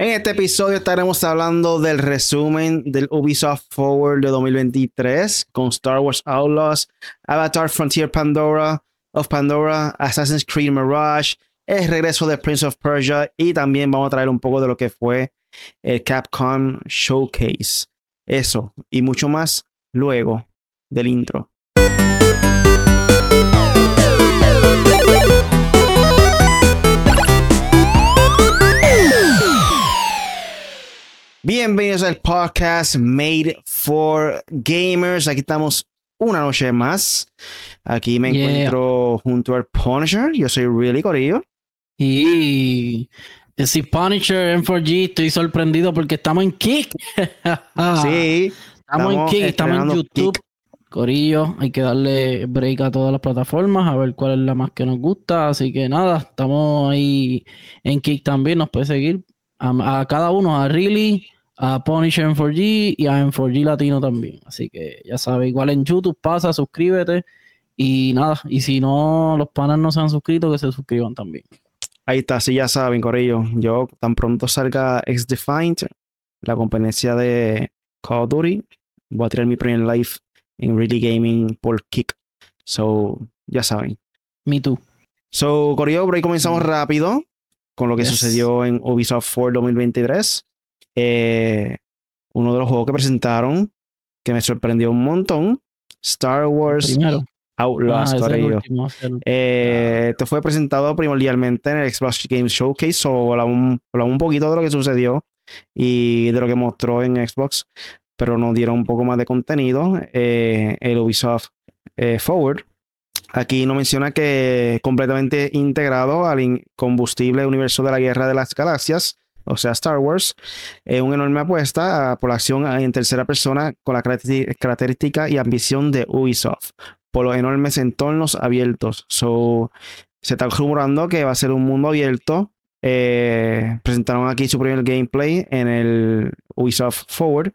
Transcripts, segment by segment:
En este episodio estaremos hablando del resumen del Ubisoft Forward de 2023 con Star Wars Outlaws, Avatar Frontier Pandora of Pandora, Assassin's Creed Mirage, el regreso de Prince of Persia y también vamos a traer un poco de lo que fue el Capcom Showcase. Eso y mucho más luego del intro. Bienvenidos al podcast Made for Gamers. Aquí estamos una noche más. Aquí me encuentro junto al Punisher. Yo soy Really Corillo. Y si Punisher en 4G, estoy sorprendido porque estamos en Kick. sí. Estamos, en Kick, estamos en YouTube. Corillo, hay que darle break a todas las plataformas, a ver cuál es la más que nos gusta. Así que nada, estamos ahí en Kick también, nos puede seguir a, cada uno, a Really, a Punisher en 4G y a En4G Latino también. Así que ya sabes, igual en YouTube pasa, suscríbete y nada. Y si no, los panas no se han suscrito, que se suscriban también. Ahí está, sí, ya saben, Corillo. Yo tan pronto salga X-Defined, la competencia de Call of Duty, voy a tirar mi primer live en Really Gaming por Kick. So, ya saben. Me too. So, Corillo, por ahí comenzamos rápido con lo que sucedió en Ubisoft 4 2023. Eh, uno de los juegos que presentaron que me sorprendió un montón, Star Wars Outlaws. Ah, eh, este fue presentado primordialmente en el Xbox Games Showcase, o hablamos, un poquito de lo que sucedió y de lo que mostró en Xbox, pero nos dieron un poco más de contenido. Eh, el Ubisoft Forward Aquí nos menciona que completamente integrado al combustible universo de la Guerra de las Galaxias, o sea, Star Wars, es una enorme apuesta por la acción en tercera persona con la característica y ambición de Ubisoft, por los enormes entornos abiertos. So, se está rumorando que va a ser un mundo abierto. Eh, presentaron aquí su primer gameplay en el Ubisoft Forward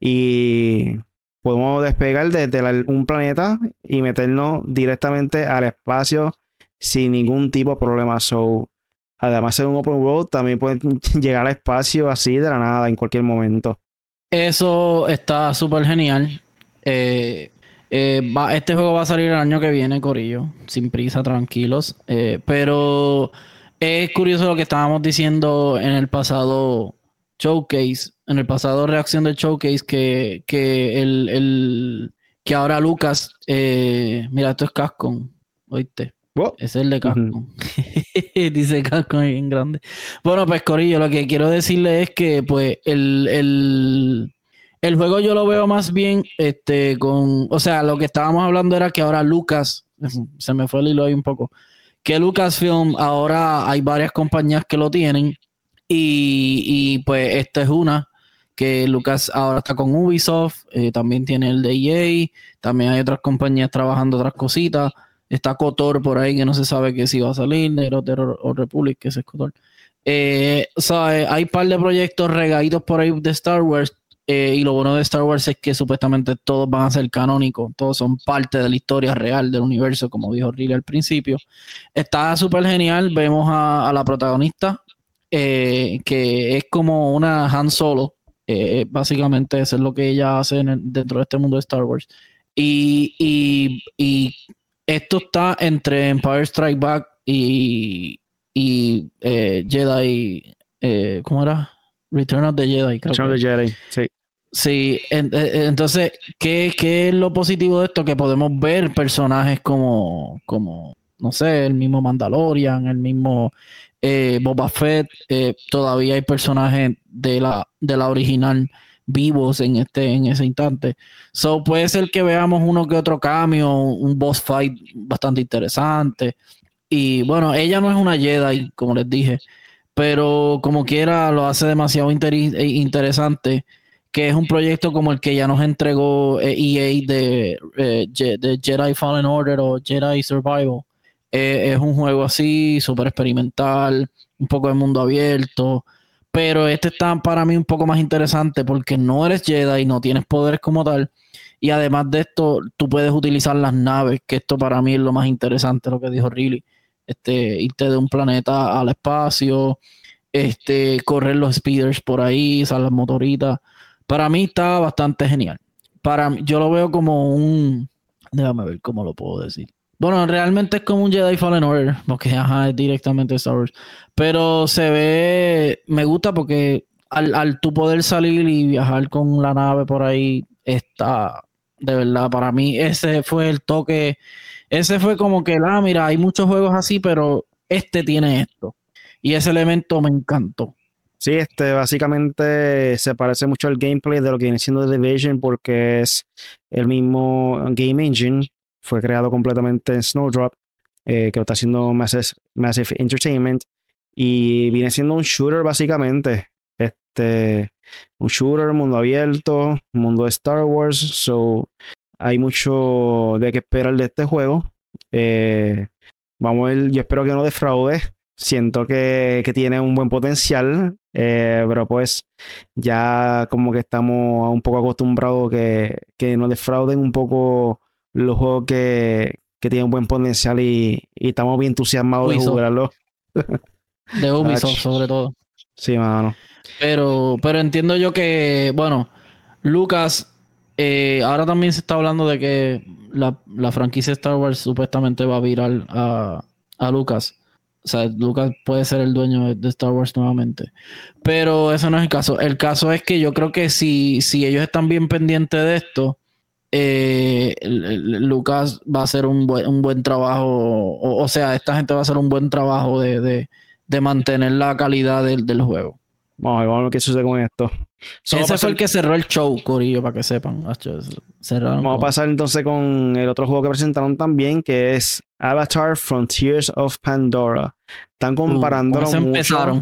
y podemos despegar desde un planeta y meternos directamente al espacio sin ningún tipo de problema. So, además de un open world, también pueden llegar al espacio así de la nada en cualquier momento. Eso está súper genial. Eh, eh, este juego va a salir el año que viene, Corillo. Sin prisa, tranquilos. Eh, pero es curioso lo que estábamos diciendo en el pasado showcase, en el pasado reacción del showcase, que, que el, que ahora Lucas, eh, mira, esto es Cascon, oíste. Es el de Cascon. Dice Cascon en grande. Bueno, pues Corillo, lo que quiero decirle es que pues el, el, el juego yo lo veo más bien este con, o sea, lo que estábamos hablando era que ahora Lucas, se me fue el hilo ahí un poco, que Lucasfilm ahora hay varias compañías que lo tienen y, pues esta es una que Lucas ahora está con Ubisoft, eh, también tiene el de EA, también hay otras compañías trabajando otras cositas. Está Cotor por ahí que no se sabe que si va a salir, Nero Terror o Republic, que es Cotor. Eh, eh, hay un par de proyectos regaditos por ahí de Star Wars. y lo bueno de Star Wars es que supuestamente todos van a ser canónicos, todos son parte de la historia real del universo, como dijo Riley al principio. Está súper genial. Vemos a, la protagonista, eh, que es como una Han Solo. Eh, básicamente eso es lo que ella hace dentro de este mundo de Star Wars. Y, esto está entre Empire Strike Back y, y eh, Jedi. ¿Cómo era? Return of the Jedi. Return of the Jedi, sí. Sí, entonces, ¿qué, ¿qué, es lo positivo de esto? Que podemos ver personajes como, como, no sé, el mismo Mandalorian, el mismo eh, Boba Fett, eh, todavía hay personajes de la, de la original vivos en este en ese instante. So puede ser que veamos uno que otro cambio, un boss fight bastante interesante. Y bueno, ella no es una Jedi, como les dije, pero como quiera lo hace demasiado eh, interesante, que es un proyecto como el que ya nos entregó EA e de, de Jedi Fallen Order o Jedi Survival eh, es un juego así, súper experimental, un poco de mundo abierto. Pero este está para mí un poco más interesante porque no eres Jedi y no tienes poderes como tal. Y además de esto, tú puedes utilizar las naves, que esto para mí es lo más interesante, lo que dijo Riley. Este, irte de un planeta al espacio. este, correr los speeders por ahí, usar las motoritas. Para mí está bastante genial. Para yo lo veo como un. Déjame ver cómo lo puedo decir. Bueno, realmente es como un Jedi Fallen Order, porque ajá, es directamente Star Wars. Pero se ve. Me gusta porque al, al tu poder salir y viajar con la nave por ahí, está. De verdad, para mí ese fue el toque. Ese fue como que, ah, mira, hay muchos juegos así, pero este tiene esto. Y ese elemento me encantó. Sí, este básicamente se parece mucho al gameplay de lo que viene siendo The Division porque es el mismo game engine. Fue creado completamente en Snowdrop, eh, que lo está haciendo Massive, Massive, Entertainment. Y viene siendo un shooter básicamente. Este, un shooter, mundo abierto, mundo de Star Wars. So, hay mucho de que esperar de este juego. Eh, vamos a yo espero que no defraude siento que, tiene un buen potencial, eh, pero pues ya como que estamos un poco acostumbrados que, que nos defrauden un poco los juegos que, que tienen buen potencial y, estamos bien entusiasmados de jugarlo. de Ubisoft sobre todo. Sí, mano. Pero, pero entiendo yo que, bueno, Lucas, eh, ahora también se está hablando de que la, la franquicia Star Wars supuestamente va a virar a, a Lucas. O sea, Lucas puede ser el dueño de Star Wars nuevamente. Pero eso no es el caso. El caso es que yo creo que si, si ellos están bien pendientes de esto, eh, Lucas va a hacer un buen, un buen trabajo. O, sea, esta gente va a hacer un buen trabajo de, mantener la calidad del, del juego. Vamos a ver, vamos a ver qué sucede con esto. Ese fue el que cerró el show, Corillo, para que sepan. Vamos a pasar entonces con el otro juego que presentaron también, que es Avatar Frontiers of Pandora. Están uh, comparándolo mucho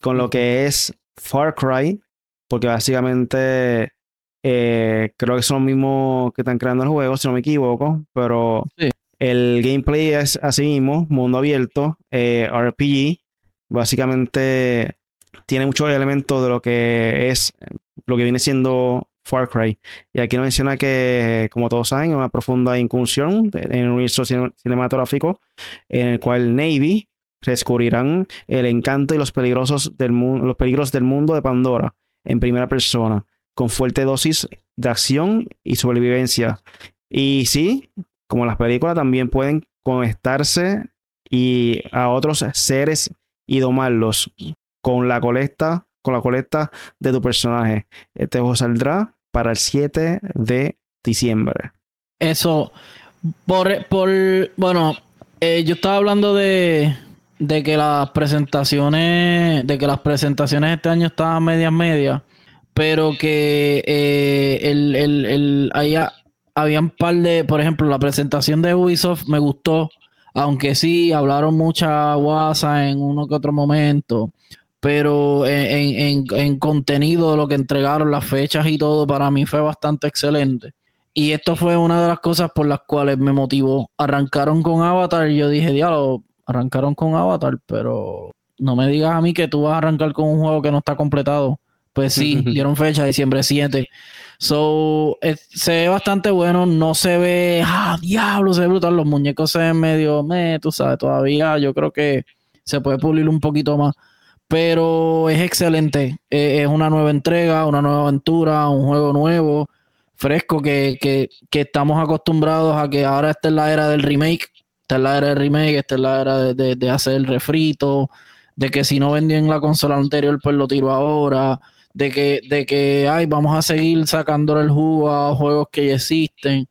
con lo que es Far Cry, porque básicamente eh, creo que son los mismos que están creando el juego, si no me equivoco, pero el gameplay es así mismo, mundo abierto, eh, RPG. Básicamente tiene muchos elementos de lo que es lo que viene siendo Far Cry. Y aquí nos menciona que, como todos saben, una profunda incursión en el universo cinematográfico en el cual Navy descubrirán el encanto y los, peligrosos del los peligros del mundo de Pandora en primera persona, con fuerte dosis de acción y sobrevivencia. Y sí, como las películas, también pueden conectarse y a otros seres y domarlos con la colecta, con la colecta de tu personaje. Este juego saldrá para el 7 de diciembre. Eso, por, por bueno, eh, yo estaba hablando de, de que las presentaciones, de que las presentaciones este año estaban medias medias, pero que eh, el, el, el, había un par de, por ejemplo, la presentación de Ubisoft me gustó, aunque sí hablaron mucha guasa en uno que otro momento pero en, en, contenido, lo que entregaron, las fechas y todo, para mí fue bastante excelente. Y esto fue una de las cosas por las cuales me motivó. Arrancaron con Avatar y yo dije, diablo, arrancaron con Avatar, pero no me digas a mí que tú vas a arrancar con un juego que no está completado. Pues sí, dieron fecha, diciembre 7. So, se ve bastante bueno, no se ve, ah, diablo, se ve brutal. Los muñecos se ven medio, me, tú sabes, todavía yo creo que se puede pulir un poquito más pero es excelente. Eh, es una nueva entrega, una nueva aventura, un juego nuevo, fresco, que, que, que, estamos acostumbrados a que ahora esta es la era del remake, esta es la era del remake, esta es la era de, de, hacer el refrito, de que si no vendían la consola anterior, pues lo tiro ahora, de que, de que ay, vamos a seguir sacándole el jugo a juegos que ya existen.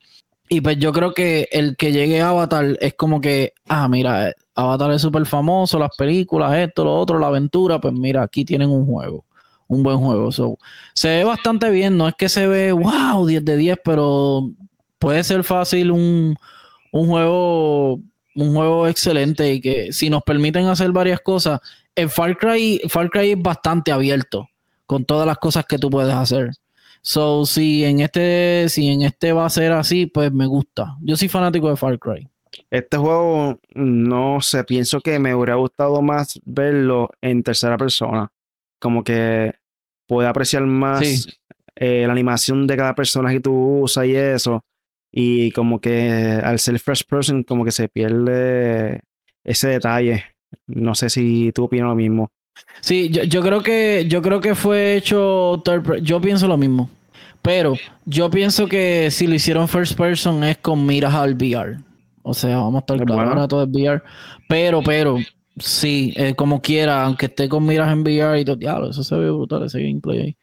Y pues yo creo que el que llegue a Avatar es como que, ah, mira, Avatar es súper famoso, las películas, esto, lo otro, la aventura, pues mira, aquí tienen un juego, un buen juego. se ve bastante bien, no es que se ve, wow, 10 de 10, pero puede ser fácil un, un juego, un juego excelente y que si nos permiten hacer varias cosas, el Far Cry, Far Cry es bastante abierto con todas las cosas que tú puedes hacer. So, si en este, si en este va a ser así, pues me gusta. Yo soy fanático de Far Cry. Este juego, no sé, pienso que me hubiera gustado más verlo en tercera persona. Como que puede apreciar más eh, la animación de cada persona que tú usas y eso. Y como que al ser first person, como que se pierde ese detalle. No sé si tú opinas lo mismo. Sí, yo, yo, creo que yo creo que fue hecho yo pienso lo mismo. Pero yo pienso que si lo hicieron first person es con miras al VR. O sea, vamos a estar claros, ahora todo es VR. Pero, pero, sí, eh, como quiera, aunque esté con miras en VR y todo, diablo, eso se ve brutal, ese gameplay ahí.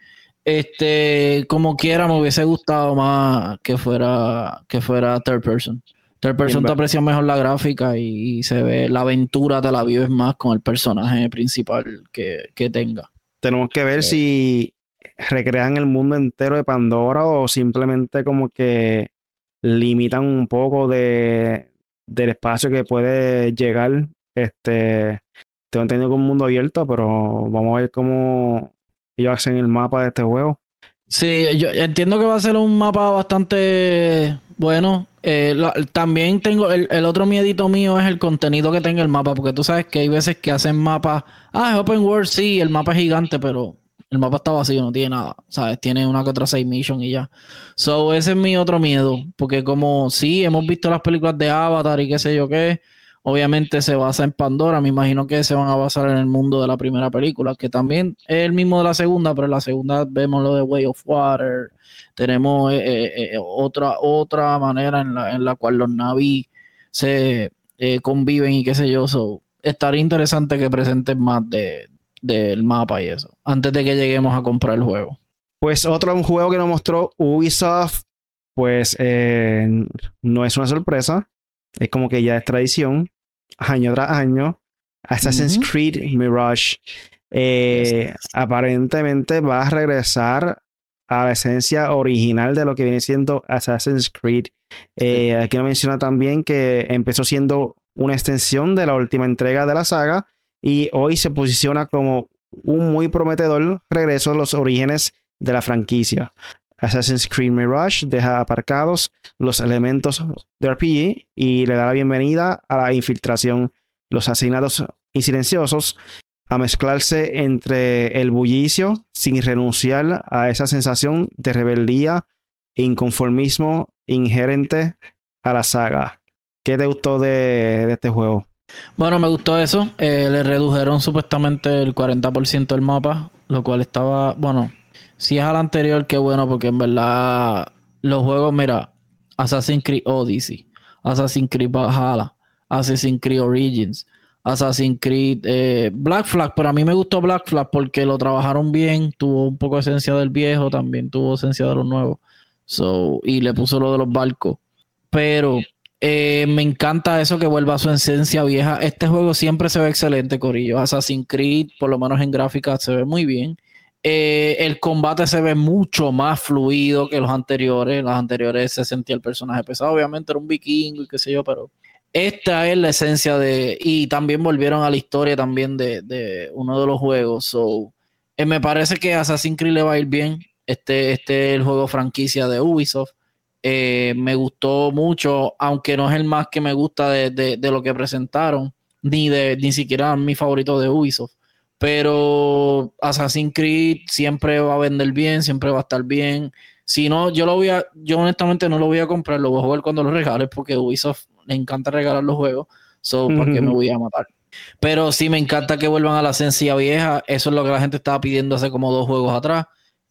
Este, como quiera, me hubiese gustado más que fuera, que fuera third person. Third person te aprecia mejor la gráfica y, se ve, la aventura te la vives más con el personaje principal que, que tenga. Tenemos que ver si recrean el mundo entero de Pandora o simplemente como que limitan un poco de, del espacio que puede llegar. Este, tengo entendido que un mundo abierto, pero vamos a ver cómo ellos hacen el mapa de este juego. Sí, yo entiendo que va a ser un mapa bastante bueno. Eh, también tengo el, el, otro miedito mío es el contenido que tenga el mapa, porque tú sabes que hay veces que hacen mapas. Ah, es open world, sí, el mapa es gigante, pero el mapa está vacío, no tiene nada, ¿sabes? Tiene una que otra side mission y ya. So, ese es mi otro miedo, porque como sí, hemos visto las películas de Avatar y qué sé yo qué, obviamente se basa en Pandora, me imagino que se van a basar en el mundo de la primera película, que también es el mismo de la segunda, pero en la segunda vemos lo de Way of Water, tenemos eh, eh, eh, otra, otra manera en la, en la cual los navis se conviven y qué sé yo, so, estaría interesante que presenten más de, del mapa y eso, antes de que lleguemos a comprar el juego. Pues otro un juego que nos mostró Ubisoft, pues no es una sorpresa, es como que ya es tradición, año tras año. Assassin's Creed Mirage eh, aparentemente va a regresar a la esencia original de lo que viene siendo Assassin's Creed. Eh, aquí menciona también que empezó siendo una extensión de la última entrega de la saga y hoy se posiciona como un muy prometedor regreso a los orígenes de la franquicia. Assassin's Creed Mirage deja aparcados los elementos de RPG y le da la bienvenida a la infiltración, los asignados y silenciosos, a mezclarse entre el bullicio sin renunciar a esa sensación de rebeldía e inconformismo inherente a la saga. ¿Qué te gustó de este juego? Bueno, me gustó eso. Eh, le redujeron supuestamente el 40% del mapa, lo cual estaba, bueno, si es al anterior, qué bueno, porque en verdad los juegos, mira, Assassin's Creed Odyssey, Assassin's Creed Valhalla, Assassin's Creed Origins, Assassin's Creed eh, Black Flag, pero a mí me gustó Black Flag porque lo trabajaron bien, tuvo un poco de esencia del viejo, también tuvo esencia de los nuevos. So, y le puso lo de los barcos. Pero eh, me encanta eso que vuelva a su esencia vieja. Este juego siempre se ve excelente, Corillo. Assassin's Creed, por lo menos en gráfica, se ve muy bien. Eh, el combate se ve mucho más fluido que los anteriores. Los anteriores se sentía el personaje pesado. Obviamente era un vikingo y qué sé yo, pero esta es la esencia de. Y también volvieron a la historia también de, uno de los juegos. So, eh, me parece que Assassin's Creed le va a ir bien. Este, este es el juego franquicia de Ubisoft. Eh, me gustó mucho, aunque no es el más que me gusta de, lo que presentaron, ni de ni siquiera mi favorito de Ubisoft. Pero Assassin's Creed siempre va a vender bien, siempre va a estar bien. Si no, yo lo voy a, yo honestamente no lo voy a comprar, lo voy a jugar cuando lo regales, porque Ubisoft le encanta regalar los juegos. So, ¿por qué me voy a matar? Pero sí me encanta que vuelvan a la esencia vieja. Eso es lo que la gente estaba pidiendo hace como dos juegos atrás.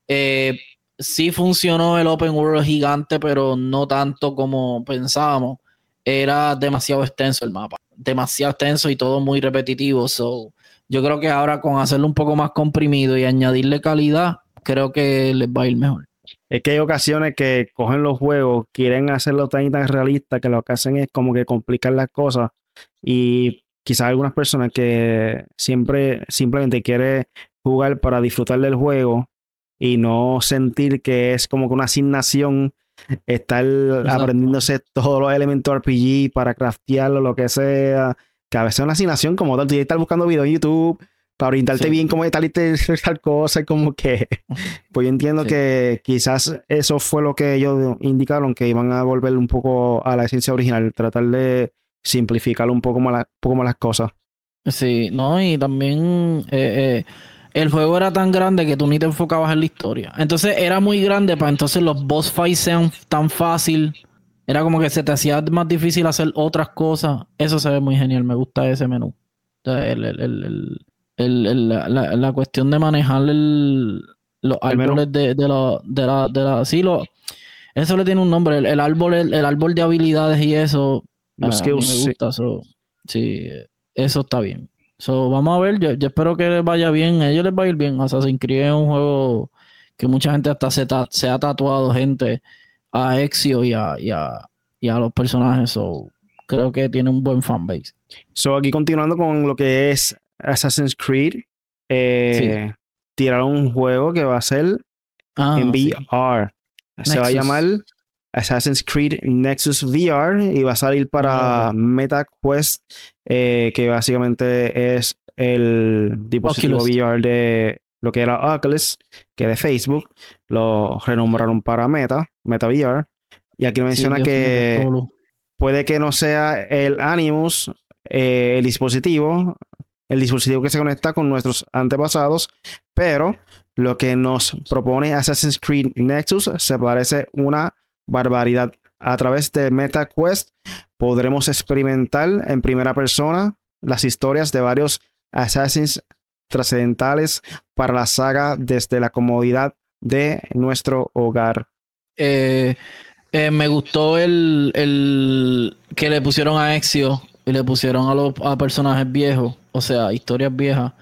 Eh, sí funcionó el open world gigante, pero no tanto como pensábamos. Era demasiado extenso el mapa, demasiado extenso y todo muy repetitivo. So, yo creo que ahora con hacerlo un poco más comprimido y añadirle calidad, creo que les va a ir mejor. Es que hay ocasiones que cogen los juegos, quieren hacerlo tan tan realista que lo que hacen es como que complicar las cosas. Y quizás algunas personas que siempre simplemente quieren jugar para disfrutar del juego y no sentir que es como que una asignación estar aprendiéndose todos los elementos RPG para craftearlo, lo que sea, que a veces es una asignación como tal, tú estar buscando videos en YouTube para orientarte bien cómo tal y tal cosa, como que, pues yo entiendo que quizás eso fue lo que ellos indicaron, que iban a volver un poco a la esencia original, tratar de simplificar un poco más, poco más las cosas. Sí, no, y también eh, eh el juego era tan grande que tú ni te enfocabas en la historia. Entonces era muy grande para entonces los boss fights sean tan fácil. Era como que se te hacía más difícil hacer otras cosas. Eso se ve muy genial. Me gusta ese menú. El, la, cuestión de manejar los árboles de, de, la, de la, de la, sí, lo, eso le tiene un nombre, el, árbol, el, árbol de habilidades y eso, me gusta, sí. eso está bien. So, vamos a ver, yo, espero que les vaya bien, a ellos les va a ir bien. Assassin's Creed es un juego que mucha gente hasta se, se ha tatuado gente a Exio y a, y a, y a los personajes. So, creo que tiene un buen fanbase. So, aquí continuando con lo que es Assassin's Creed, eh, tiraron un juego que va a ser ah, en VR. Se va a llamar Assassin's Creed Nexus VR y va a salir para MetaQuest, eh, que básicamente es el dispositivo VR de lo que era Oculus, que de Facebook, lo renombraron para Meta, Meta VR. Y aquí menciona que puede que no sea el Animus, eh, el dispositivo, el dispositivo que se conecta con nuestros antepasados, pero lo que nos propone Assassin's Creed Nexus se parece una barbaridad. A través de MetaQuest podremos experimentar en primera persona las historias de varios Assassins trascendentales para la saga desde la comodidad de nuestro hogar. Eh, eh, me gustó el, el, que le pusieron a Exio y le pusieron a los a personajes viejos, o sea, historias viejas,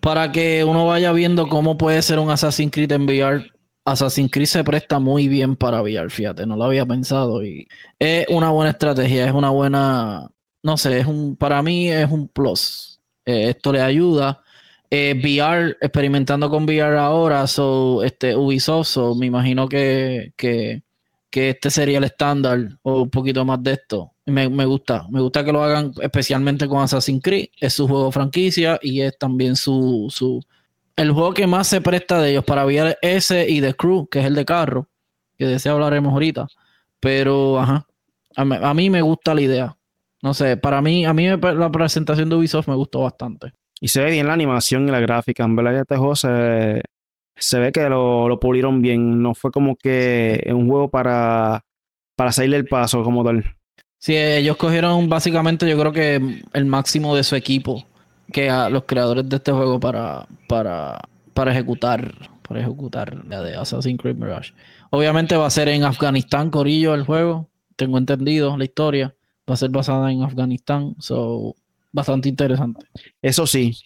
para que uno vaya viendo cómo puede ser un Assassin's Creed en VR. Assassin's Creed se presta muy bien para VR, fíjate, no lo había pensado y es una buena estrategia, es una buena, no sé, es un, para mí es un plus. Eh, esto le ayuda. Eh, VR, experimentando con VR ahora, so, este, Ubisoft, so, me imagino que, que que este sería el estándar o un poquito más de esto. Me, gusta, me gusta que lo hagan especialmente con Assassin's Creed. Es su juego franquicia y es también su, su el juego que más se presta de ellos para VR ese y The Crew, que es el de carro, que de ese hablaremos ahorita. Pero, ajá, a, mí me gusta la idea. No sé, para mí, a mí la presentación de Ubisoft me gustó bastante. Y se ve bien la animación y la gráfica. En verdad, este juego se, se ve que lo, lo pulieron bien. No fue como que un juego para, para salir el paso como tal. Sí, ellos cogieron básicamente, yo creo que el máximo de su equipo, que a los creadores de este juego para, para, para ejecutar, para ejecutar la de Assassin's Creed Mirage. Obviamente va a ser en Afganistán, Corillo, el juego. Tengo entendido la historia. Va a ser basada en Afganistán. So, bastante interesante. Eso sí,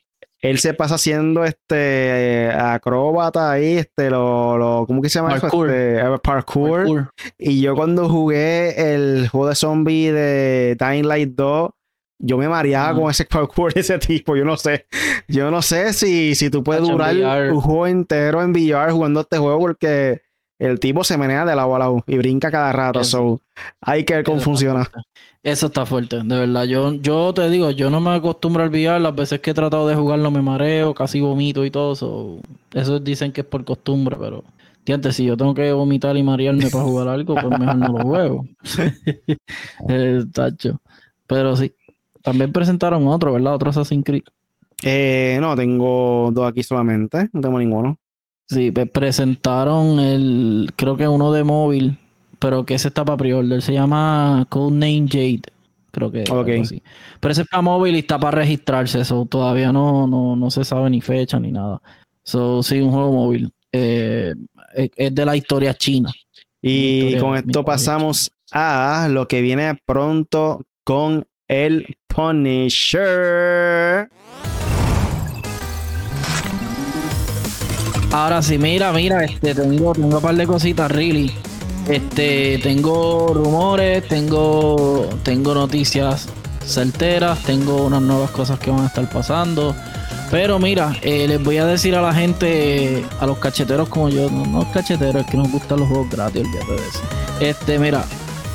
él se pasa haciendo este acróbata ahí, este, lo, lo ¿cómo que se llama parkour. Este, eh, parkour. Y yo cuando jugué el juego de zombie de Dying Light 2, yo me mareaba con ese parkour de ese tipo, yo no sé. Yo no sé si, si tú puedes durar un juego entero en VR jugando este juego porque el tipo se menea de lado a lado y brinca cada rato. So, hay que ver cómo funciona. Eso está fuerte, de verdad. Yo, yo te digo, yo no me acostumbro a olvidar. Las veces que he tratado de jugarlo me mareo, casi vomito y todo. eso. eso dicen que es por costumbre, pero... Antes, si yo tengo que vomitar y marearme para jugar algo, pues mejor no lo juego. tacho. Pero sí. También presentaron otro, ¿verdad? Otro Assassin's Creed. Eh, no, tengo dos aquí solamente. No tengo ninguno. Sí, presentaron el, creo que uno de móvil, pero que ese está para pre-order. Se llama Codename Jade. Creo que okay. Pero ese está móvil y está para registrarse. Eso todavía no, no, no se sabe ni fecha ni nada. So, sí, un juego móvil. Eh, es de la historia china. Y con esto pasamos a lo que viene pronto con el Punisher. Ahora sí, mira, mira, este, tengo, tengo un par de cositas, really. Este, tengo rumores, tengo, tengo noticias certeras, tengo unas nuevas cosas que van a estar pasando. Pero mira, eh, les voy a decir a la gente, a los cacheteros como yo, no, no cacheteros, es que nos gustan los juegos gratis, olvídate de eso. Este, mira,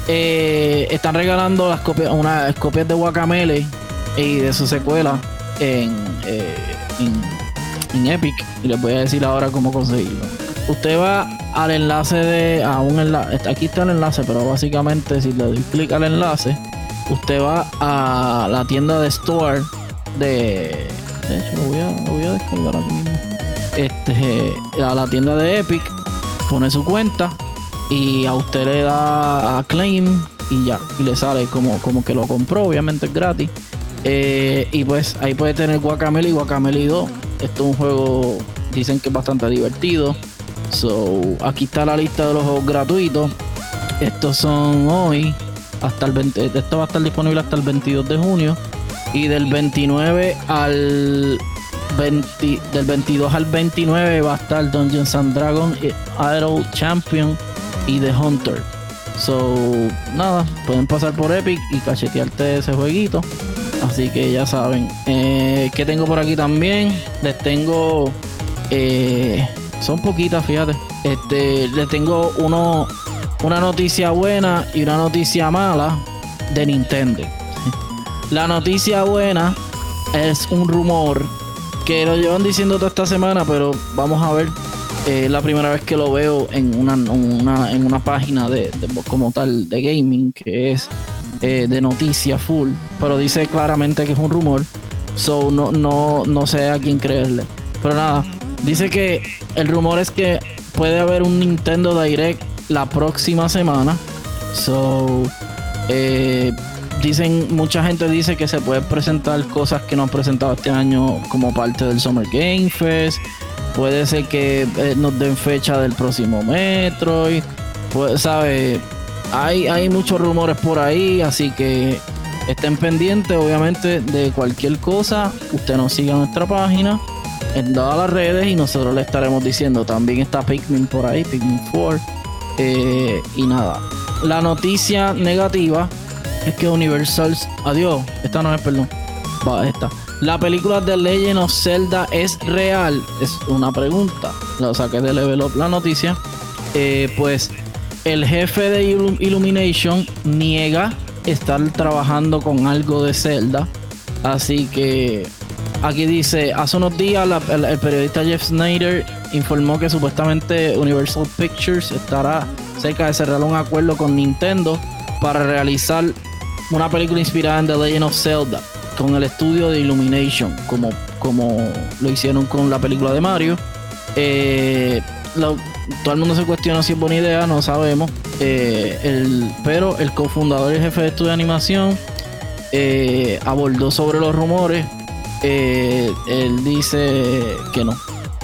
eh, están regalando las copias, unas copias de Guacamele y de su secuela en, eh, en en Epic y les voy a decir ahora cómo conseguirlo. Usted va al enlace de a un enlace, aquí está el enlace, pero básicamente si le doy clic al enlace, usted va a la tienda de store de de hecho lo voy a, lo voy a descargar aquí mismo. Este a la tienda de Epic, pone su cuenta y a usted le da a claim y ya, y le sale como, como que lo compró, obviamente es gratis. Eh, y pues ahí puede tener Guacamele y Guacamele 2 Esto es un juego, dicen que es bastante divertido. So, aquí está la lista de los juegos gratuitos. Estos son hoy, hasta el 20, esto va a estar disponible hasta el 22 de junio. Y del 29 al 20, del 22 al 29 va a estar Dungeons and Dragons, Idol Champion y The Hunter. So, nada, pueden pasar por Epic y cachetearte ese jueguito. Así que ya saben. Eh, ¿Qué tengo por aquí también? Les tengo. Eh, son poquitas, fíjate. Este, les tengo uno, una noticia buena y una noticia mala de Nintendo. La noticia buena es un rumor que lo llevan diciendo toda esta semana, pero vamos a ver. Es la primera vez que lo veo en una, en una página de, como tal de gaming, que es eh, de noticia full, pero dice claramente que es un rumor. So no, no, no sé a quién creerle. Pero nada, dice que el rumor es que puede haber un Nintendo Direct la próxima semana. So, eh, dicen, mucha gente dice que se puede presentar cosas que no han presentado este año como parte del Summer Game Fest. Puede ser que eh, nos den fecha del próximo Metroid. Pues, ¿sabe? Hay, hay muchos rumores por ahí, así que estén pendientes, obviamente, de cualquier cosa. Usted nos siga en nuestra página, en todas las redes, y nosotros le estaremos diciendo. También está Pikmin por ahí, Pikmin 4. Eh, y nada. La noticia negativa es que Universal. Adiós, esta no es, perdón. Va, esta. La película de Legend of Zelda es real. Es una pregunta. Lo saqué de Level Up la noticia. Eh, pues el jefe de Illumination niega estar trabajando con algo de Zelda. Así que aquí dice, hace unos días el, periodista Jeff Snyder informó que supuestamente Universal Pictures estará cerca de cerrar un acuerdo con Nintendo para realizar una película inspirada en The Legend of Zelda con el estudio de Illumination, como, como lo hicieron con la película de Mario. Eh, todo el mundo se cuestiona si es buena idea, no sabemos. Eh, pero el cofundador y jefe de estudio de animación eh, abordó sobre los rumores. él dice que no,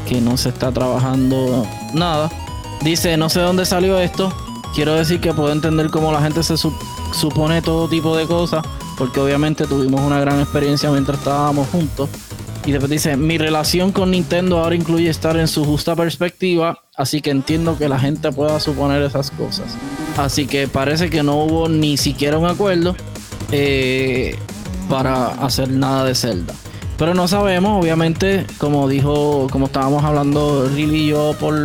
que no se está trabajando nada. Dice, no sé dónde salió esto. Quiero decir que puedo entender cómo la gente se supone todo tipo de cosas porque obviamente tuvimos una gran experiencia mientras estábamos juntos. Y después dice, mi relación con Nintendo ahora incluye estar en su justa perspectiva, así que entiendo que la gente pueda suponer esas cosas. Así que parece que no hubo ni siquiera un acuerdo eh, para hacer nada de Zelda. Pero no sabemos, obviamente, como dijo, como estábamos hablando Riley y yo por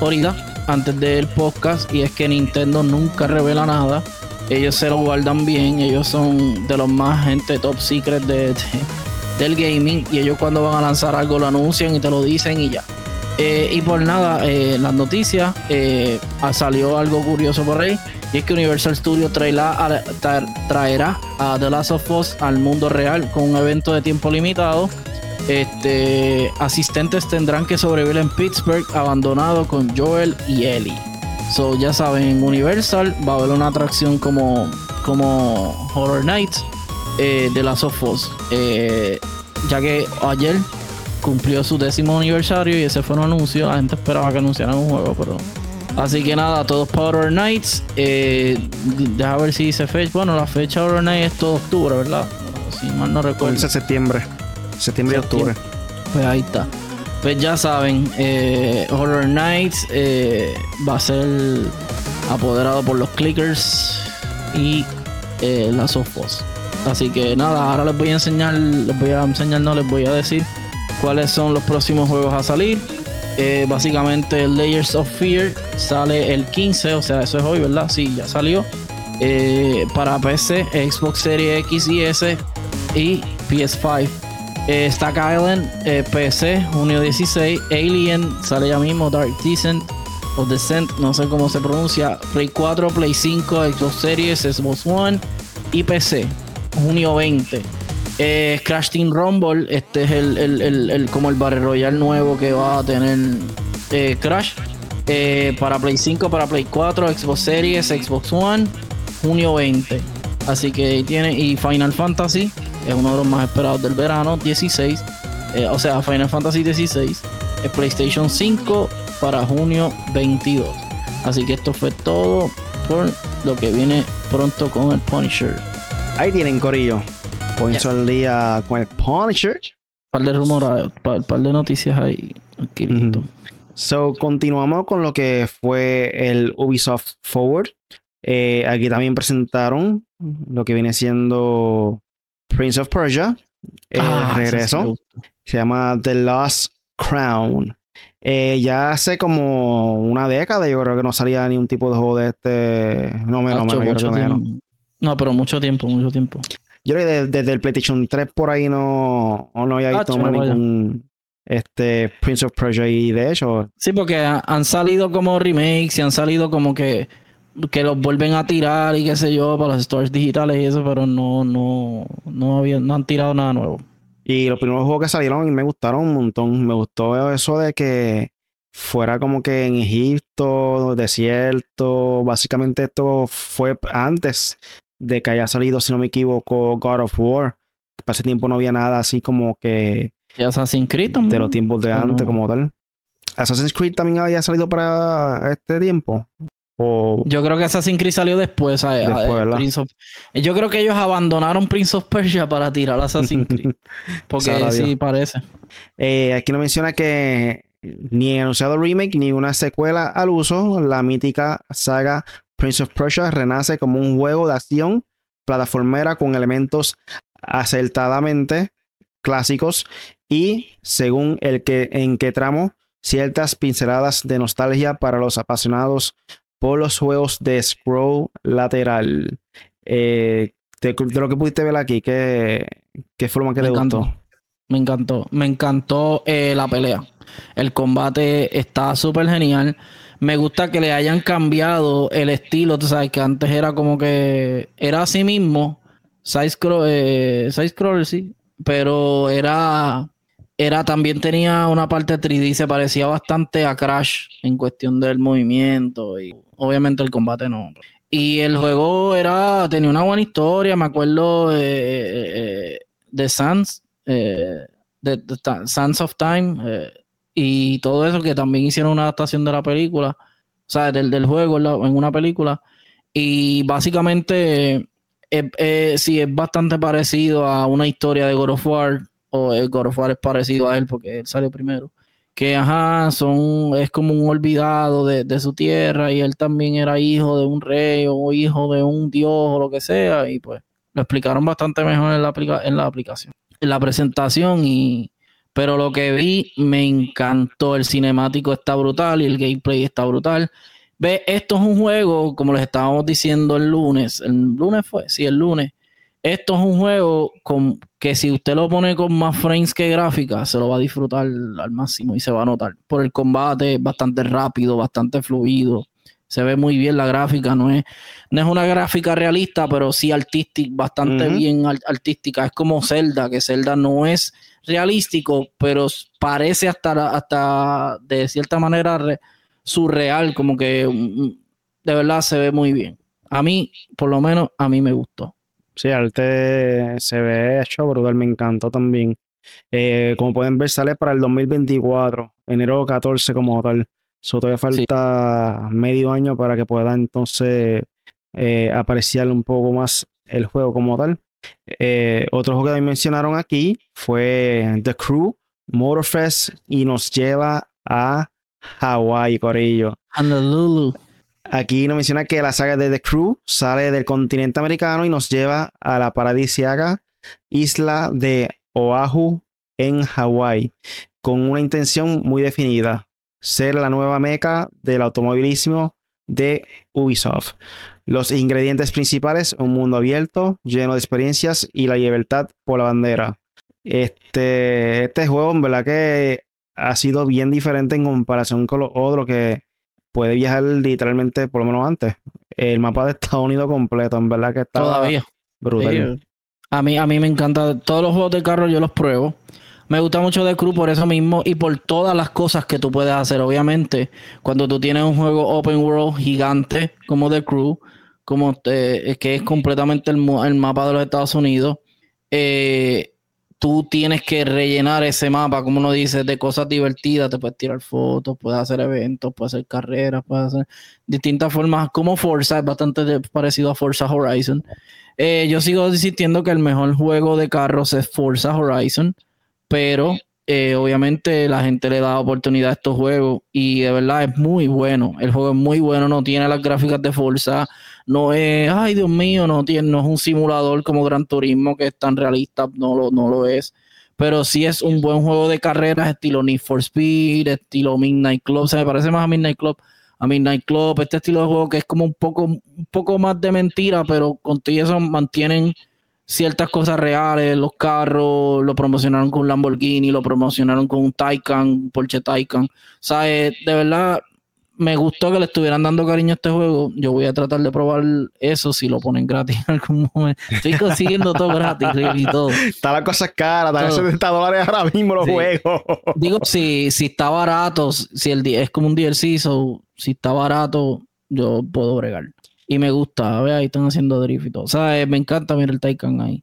ahorita, antes del podcast, y es que Nintendo nunca revela nada ellos se lo guardan bien, ellos son de los más gente top secret de, del gaming y ellos cuando van a lanzar algo lo anuncian y te lo dicen y ya. Eh, y por nada, eh, las noticias, eh, salió algo curioso por ahí. Y es que Universal Studios traerá a The Last of Us al mundo real con un evento de tiempo limitado. Este, asistentes tendrán que sobrevivir en Pittsburgh abandonado con Joel y Ellie. So, ya saben, en Universal va a haber una atracción como, como Horror Nights eh, de Last of Us. Eh, ya que ayer cumplió su décimo aniversario y ese fue un anuncio. La gente esperaba que anunciaran un juego, pero. Así que nada, todos para Horror Nights. Eh, deja ver si dice fecha. Bueno, la fecha de Horror Nights es todo octubre, ¿verdad? Si mal no recuerdo. Es septiembre. Septiembre y octubre. Pues ahí está. Pues ya saben, eh, Horror Nights eh, va a ser apoderado por los clickers y eh, las Sofos. Así que nada, ahora les voy a enseñar, les voy a enseñar, no les voy a decir cuáles son los próximos juegos a salir. básicamente Layers of Fear sale el 15, o sea, eso es hoy, ¿verdad? Sí, ya salió. para PC, Xbox Series X y S y PS5 eh, Stack Island, eh, PC, junio 16. Alien, sale ya mismo. Dark Descent o Descent, no sé cómo se pronuncia. Play 4, Play 5, Xbox Series, Xbox One y PC, junio 20. Eh, Crash Team Rumble, este es el, como el Battle Royale nuevo que va a tener eh, Crash. para Play 5, para Play 4, Xbox Series, Xbox One, junio 20. Así que ahí tiene. Y Final Fantasy, es uno de los más esperados del verano, 16. eh, o sea, Final Fantasy XVI, es PlayStation 5 para junio 22. Así que esto fue todo por lo que viene pronto con el Punisher. Ahí tienen Corillo. Pónganse al día con el Punisher. Un par de rumores, un par, de noticias ahí. Aquí So, continuamos con lo que fue el Ubisoft Forward. Eh, aquí también presentaron lo que viene siendo Prince of Persia. El ah, regreso. Se llama The Lost Crown. Eh, ya hace como una década, yo creo que no salía ni un tipo de juego de este. No, menos, menos, menos. No, pero mucho tiempo, mucho tiempo. Yo creo que desde, el PlayStation 3 por ahí no, no había visto ningún este Prince of Persia y de hecho. Sí, porque han salido como remakes y han salido como que que los vuelven a tirar y qué sé yo para los stores digitales y eso, pero no, no, no, había, no han tirado nada nuevo. Y los primeros juegos que salieron me gustaron un montón. Me gustó eso de que fuera como que en Egipto, desierto. Básicamente esto fue antes de que haya salido, si no me equivoco, God of War. Para ese tiempo no había nada así como que... Assassin's Creed De los tiempos de antes como tal. Assassin's Creed también había salido para este tiempo. Yo creo que Assassin's Creed salió después. Yo creo que ellos abandonaron Prince of Persia para tirar Assassin's Creed. Porque sí, parece. Eh, aquí no menciona que ni anunciado remake ni una secuela al uso. La mítica saga Prince of Persia renace como un juego de acción plataformera con elementos acertadamente clásicos y según el que en qué tramo ciertas pinceladas de nostalgia para los apasionados por los juegos de scroll lateral. Eh, de, lo que pudiste ver aquí, ¿qué, qué más que te gustó? Me encantó. Me encantó eh, la pelea. El combate está súper genial. Me gusta que le hayan cambiado el estilo. Tú sabes que antes era como que era así mismo. Side eh, sí. Pero era era también tenía una parte 3D, se parecía bastante a Crash en cuestión del movimiento y obviamente el combate no. Y el juego era tenía una buena historia, me acuerdo eh, eh, de Sans, eh, de, Sans of Time y todo eso que también hicieron una adaptación de la película, o sea, del, del juego en una película. Y básicamente sí es bastante parecido a una historia de God of War o el God of War es parecido a él porque él salió primero. Que ajá, son, es como un olvidado de, su tierra y él también era hijo de un rey o hijo de un dios o lo que sea. Y pues lo explicaron bastante mejor en la, en la aplicación, en la presentación. Y, pero lo que vi me encantó. El cinemático está brutal y el gameplay está brutal. Ve, esto es un juego, como les estábamos diciendo el lunes. ¿El lunes fue? Sí, el lunes esto es un juego con, que si usted lo pone con más frames que gráfica, se lo va a disfrutar al máximo y se va a notar. Por el combate bastante rápido, bastante fluido. Se ve muy bien la gráfica, no es, no es una gráfica realista, pero sí artística, bastante bien artística. Es como Zelda, que Zelda no es realístico, pero parece hasta, hasta de cierta manera surreal, como que mm, mm, de verdad se ve muy bien. A mí, por lo menos, a mí me gustó. Sí, arte se ve hecho brutal, me encantó también. Eh, como pueden ver, sale para el 2024, enero 14 como tal. So, todavía falta medio año para que pueda entonces eh, apreciar un poco más el juego como tal. Eh, otro juego que mencionaron aquí fue The Crew Motorfest y nos lleva a Hawaii, Corillo. Honolulu. Aquí nos menciona que la saga de The Crew sale del continente americano y nos lleva a la paradisiaca isla de Oahu en Hawái, con una intención muy definida, ser la nueva meca del automovilismo de Ubisoft. Los ingredientes principales, un mundo abierto, lleno de experiencias y la libertad por la bandera. Este, este juego, en verdad que ha sido bien diferente en comparación con los otros que puede viajar literalmente, por lo menos antes, el mapa de Estados Unidos completo. En verdad que está Todavía. brutal. A mí, a mí me encanta. Todos los juegos de carro yo los pruebo. Me gusta mucho The Crew por eso mismo y por todas las cosas que tú puedes hacer. Obviamente, cuando tú tienes un juego open world gigante como The Crew, como que es completamente el, mapa de los Estados Unidos, eh, tú tienes que rellenar ese mapa, como uno dice, de cosas divertidas. Te puedes tirar fotos, puedes hacer eventos, puedes hacer carreras, puedes hacer distintas formas. Como Forza, es bastante parecido a Forza Horizon. Eh, yo sigo insistiendo que el mejor juego de carros es Forza Horizon, pero eh, obviamente la gente le da oportunidad a estos juegos y de verdad es muy bueno. El juego es muy bueno, no tiene las gráficas de Forza, no es, ay Dios mío, no, tiene, no es un simulador como Gran Turismo que es tan realista, no lo, no lo es. Pero sí es un buen juego de carreras, estilo Need for Speed, estilo Midnight Club. se me parece más a Midnight Club. A Midnight Club, este estilo de juego que es como un poco, un poco más de mentira, pero con todo eso mantienen ciertas cosas reales, los carros, lo promocionaron con un Lamborghini, lo promocionaron con un Taycan, Porsche Taycan. O sea, eh, de verdad, me gustó que le estuvieran dando cariño a este juego. Yo voy a tratar de probar eso si lo ponen gratis en algún momento. Estoy consiguiendo todo gratis y todo. Está la cosa cara, está en 70 dólares ahora mismo los juegos. Digo, si, si está barato, si el es como un DLC, so, si está barato, yo puedo bregar. Y me gusta, a ver, ahí están haciendo drift y todo. O sea, eh, me encanta mirar el Taycan ahí.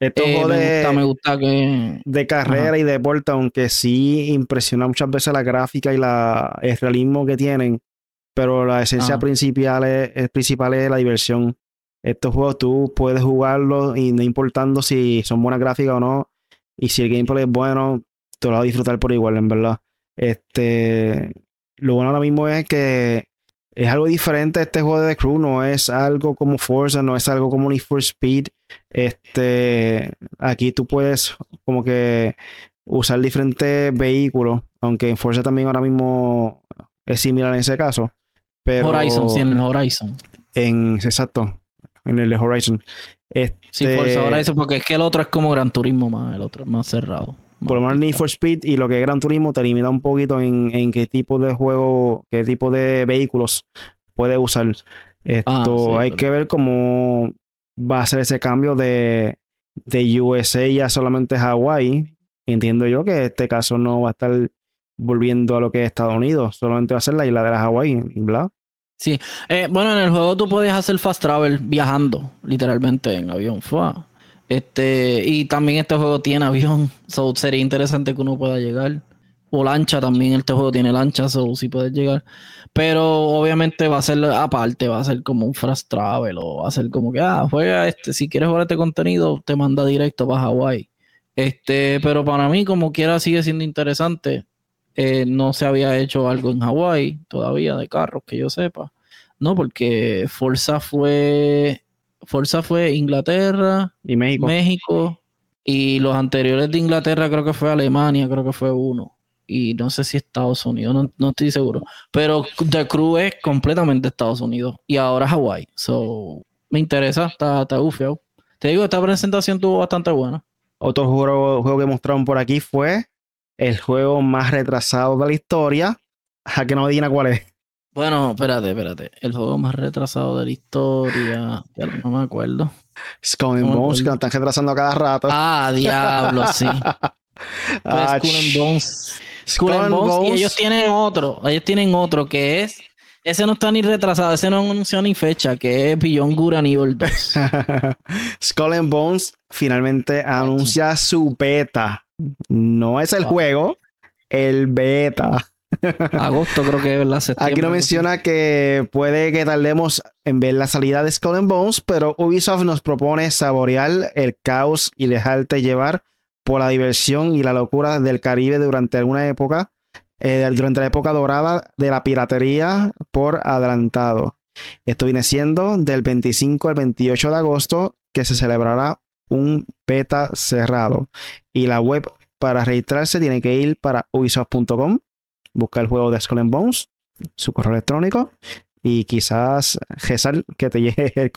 Esto Eh, me de, gusta, me gusta que. de carrera Ajá. y deporte, aunque sí impresiona muchas veces la gráfica y la, el realismo que tienen, pero la esencia Ajá. principal es, es- principal es la diversión. Estos juegos tú puedes jugarlos y no importando si son buenas gráficas o no, y si el gameplay es bueno, te lo vas a disfrutar por igual, en verdad. Este, lo bueno ahora mismo es que es algo diferente este juego de The Crew, no es algo como Forza, no es algo como Need for Speed. Este, aquí tú puedes como que usar diferentes vehículos, aunque en Forza también ahora mismo es similar en ese caso. Pero Horizon, sí, en el Horizon. en exacto, en el Horizon. Este, Sí, Forza Horizon, porque es que el otro es como Gran Turismo más, el otro es más cerrado. Por lo menos Need for Speed y lo que es Gran Turismo te limita un poquito en, en qué tipo de juego, qué tipo de vehículos puedes usar. Esto Ah, sí, hay claro. que ver cómo va a ser ese cambio de, de USA ya solamente Hawái. Entiendo yo que este caso no va a estar volviendo a lo que es Estados Unidos, solamente va a ser la isla de la Hawái, ¿verdad? Eh, bueno, en el juego tú puedes hacer fast travel viajando, literalmente en avión. Fua. Este, y también este juego tiene avión, so sería interesante que uno pueda llegar. O lancha también, este juego tiene lancha, so si puedes llegar. Pero obviamente va a ser aparte, va a ser como un fast travel, o va a ser como que, ah, juega este, si quieres jugar este contenido, te manda directo para Hawái. Este, pero para mí, como quiera, sigue siendo interesante. Eh, no se había hecho algo en Hawái todavía de carros que yo sepa. No, porque Forza fue Forza fue Inglaterra, Y México. México y los anteriores de Inglaterra creo que fue Alemania, creo que fue uno. Y no sé si Estados Unidos, no, no estoy seguro. Pero The Crew es completamente Estados Unidos y ahora Hawái. So, me interesa, está, está gufiado. Te digo, esta presentación tuvo bastante buena. Otro juego, juego que mostraron por aquí fue el juego más retrasado de la historia. A que no adivina cuál es. Bueno, espérate, espérate. El juego más retrasado de la historia. Ya no me acuerdo. Skull and Bones, que lo están retrasando a cada rato. Ah, diablo, sí. Ah, Skull and Bones. Skull and Bones, y ellos tienen otro. Ellos tienen otro que es. Ese no está ni retrasado, ese no anunció ni fecha, que es Beyond Good and Evil 2. Skull and Bones finalmente anuncia su beta. No es el Ah. juego, el beta. Agosto creo que es, ¿verdad? Septiembre, Aquí no menciona que puede que tardemos en ver la salida de Skull and Bones, pero Ubisoft nos propone saborear el caos y dejarte llevar por la diversión y la locura del Caribe durante alguna época, eh, durante la época dorada de la piratería por adelantado. Esto viene siendo del 25 al 28 de agosto que se celebrará un beta cerrado. Y la web para registrarse tiene que ir para ubisoft.com, buscar el juego de Skull and Bones, su correo electrónico y quizás Gesal que te llegue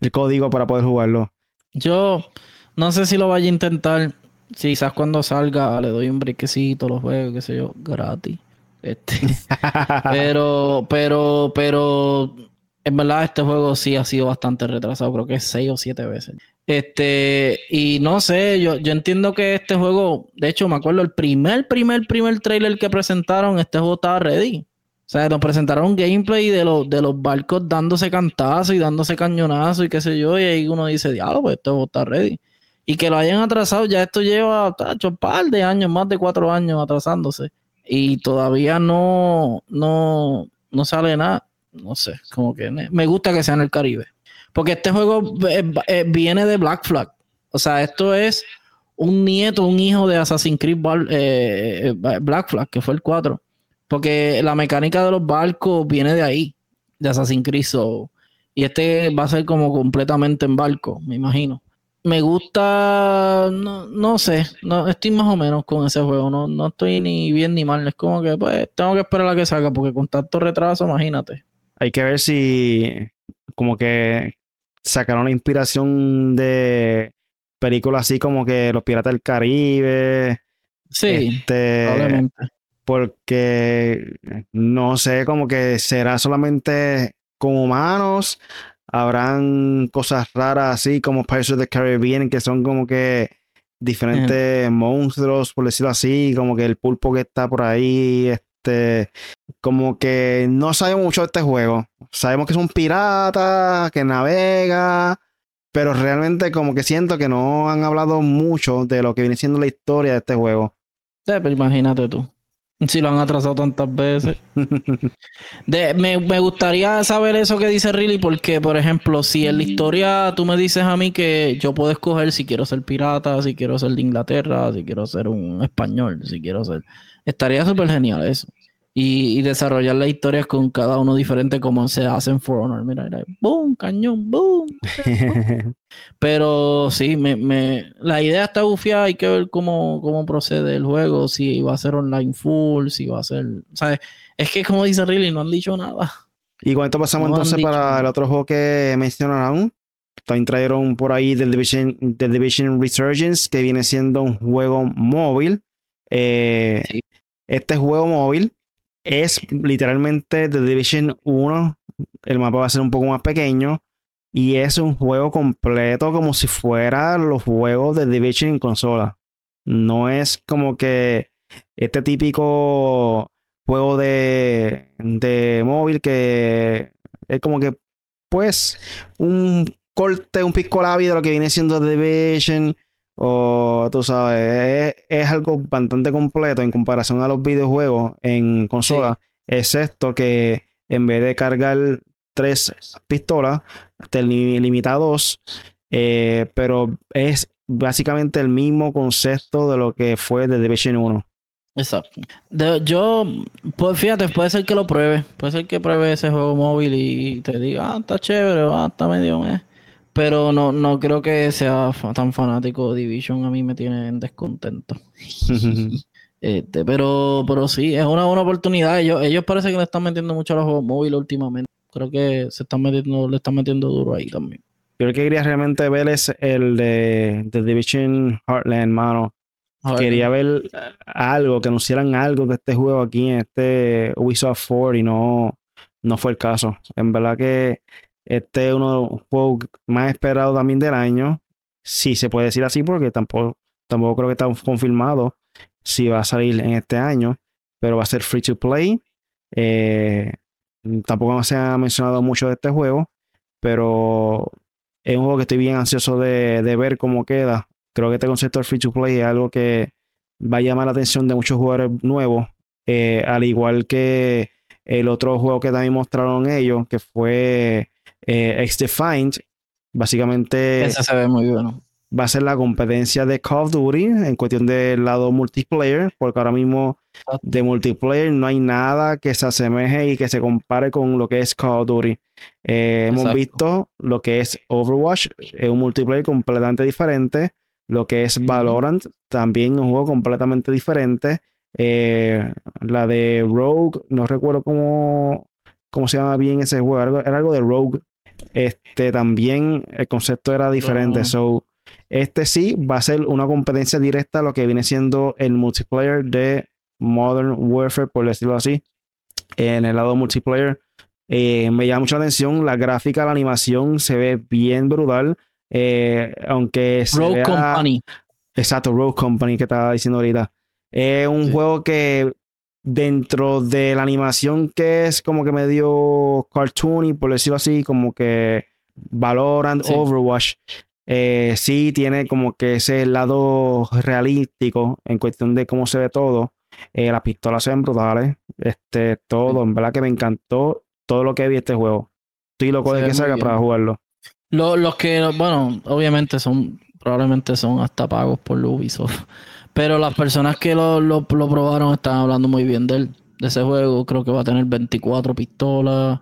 el, código para poder jugarlo. Yo no sé si lo vaya a intentar. Si quizás cuando salga le doy un brequecito, lo juego, qué sé yo, gratis. Este. Pero, pero, pero, en verdad este juego sí ha sido bastante retrasado, creo que seis o siete veces. Este, y no sé, yo, yo entiendo que este juego, de hecho me acuerdo el primer, primer, primer trailer que presentaron, este juego estaba ready. O sea, nos presentaron gameplay de los, de los barcos dándose cantazos y dándose cañonazos y qué sé yo, y ahí uno dice, diablo, pues este juego está ready. Y que lo hayan atrasado, ya esto lleva tacho, un par de años, más de cuatro años atrasándose. Y todavía no, no, no sale nada. No sé, como que me gusta que sea en el Caribe. Porque este juego eh, eh, viene de Black Flag. O sea, esto es un nieto, un hijo de Assassin's Creed eh, Black Flag, que fue el 4. Porque la mecánica de los barcos viene de ahí, de Assassin's Creed. y este va a ser como completamente en barco, me imagino. Me gusta, no, sé, no, estoy más o menos con ese juego, no, no estoy ni bien ni mal, es como que pues tengo que esperar a que salga, porque con tanto retraso, imagínate. Hay que ver si como que sacaron la inspiración de películas así como que Los Piratas del Caribe. Sí, este, probablemente. Porque no sé, como que será solamente con humanos. Habrán cosas raras así como Pirates of the Caribbean que son como que diferentes monstruos, por decirlo así, como que el pulpo que está por ahí, este, como que no sabemos mucho de este juego. Sabemos que es un pirata, que navega, pero realmente como que siento que no han hablado mucho de lo que viene siendo la historia de este juego. Sí, pero imagínate tú. Si lo han atrasado tantas veces. me, me, gustaría saber eso que dice Riley, porque, por ejemplo, si en la historia tú me dices a mí que yo puedo escoger si quiero ser pirata, si quiero ser de Inglaterra, si quiero ser un español, si quiero ser. Estaría súper genial eso y, desarrollar las historias con cada uno diferente como se hace en For Honor. Mira, mira, boom, cañón, boom. Pero sí, me, me, la idea está bufiada, hay que ver cómo, cómo procede el juego, si va a ser online full, si va a ser, ¿sabes? Es que como dice Riley, no han dicho nada. Y con esto pasamos entonces para el otro juego que mencionaron. También trajeron por ahí The Division, The Division Resurgence, que viene siendo un juego móvil. Eh, este juego móvil es literalmente The Division 1. El mapa va a ser un poco más pequeño. Y es un juego completo como si fuera los juegos de Division en consola. No es como que este típico juego de, de móvil que es como que, pues, un corte, un pisco de lo que viene siendo The Division o tú sabes, es, algo bastante completo en comparación a los videojuegos en consola, excepto que en vez de cargar tres pistolas, te limita a dos, eh, pero es básicamente el mismo concepto de lo que fue de Division 1. Exacto. yo, pues fíjate, puede ser que lo pruebe, puede ser que pruebe ese juego móvil y te diga, ah, está chévere, ah, está medio... Eh. Pero no, no creo que sea tan fanático de Division. A mí me tiene descontento. este, pero, pero sí, es una buena oportunidad. Ellos, ellos parece que le están metiendo mucho a los juegos móviles últimamente. Creo que se están metiendo, le están metiendo duro ahí también. Yo lo que quería realmente ver es el de, Division Heartland, mano. Quería ver algo, que anunciaran algo de este juego aquí en este Ubisoft 4 y no, no fue el caso. En verdad que este es uno de los juegos más esperados también del año. Si se puede decir así, porque tampoco, tampoco creo que está confirmado si va a salir en este año, pero va a ser free to play. Eh, tampoco se ha mencionado mucho de este juego, pero es un juego que estoy bien ansioso de, ver cómo queda. Creo que este concepto del free to play es algo que va a llamar la atención de muchos jugadores nuevos, eh, al igual que el otro juego que también mostraron ellos, que fue eh, X-Defined, básicamente. Va a ser la competencia de Call of Duty en cuestión del lado multiplayer, porque ahora mismo de multiplayer no hay nada que se asemeje y que se compare con lo que es Call of Duty. Eh, hemos visto lo que es Overwatch, es un multiplayer completamente diferente. Lo que es Valorant, también un juego completamente diferente. Eh, la de Rogue, no recuerdo cómo, cómo se llama bien ese juego, era algo de Rogue, este también el concepto era diferente. So, este sí va a ser una competencia directa a lo que viene siendo el multiplayer de Modern Warfare, por decirlo así. En el lado multiplayer, eh, me llama mucha atención la gráfica, la animación se ve bien brutal. Eh, aunque Rogue Company. Exacto, Rogue Company que estaba diciendo ahorita. Es un juego que dentro de la animación que es como que medio cartoony, por decirlo así, como que Valorant, Overwatch, Eh, sí tiene como que ese lado realístico en cuestión de cómo se ve todo. Eh, las pistolas se ven brutales. Este, todo, en verdad que me encantó todo lo que vi este juego. Estoy loco de que salga para jugarlo. los que, bueno, obviamente son, probablemente son hasta pagos por Ubisoft. Pero las personas que lo, lo, probaron están hablando muy bien de, de ese juego. Creo que va a tener 24 pistolas,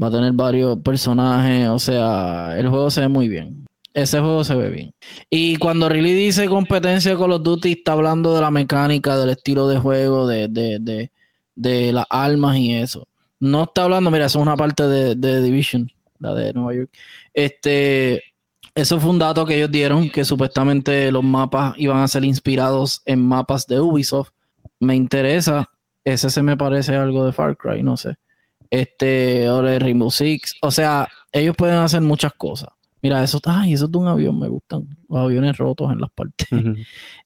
va a tener varios personajes. O sea, el juego se ve muy bien. Ese juego se ve bien. Y cuando Riley dice competencia con los Duty, está hablando de la mecánica, del estilo de juego, de, de, de, de las armas y eso. No está hablando, mira, eso es una parte de, de Division, la de Nueva York. Este, eso fue un dato que ellos dieron, que supuestamente los mapas iban a ser inspirados en mapas de Ubisoft. Me interesa. Ese se me parece algo de Far Cry, no sé. Este, o de Rainbow Six. O sea, ellos pueden hacer muchas cosas. Mira, eso, ay, eso es de un avión, me gustan. Los aviones rotos en las partes.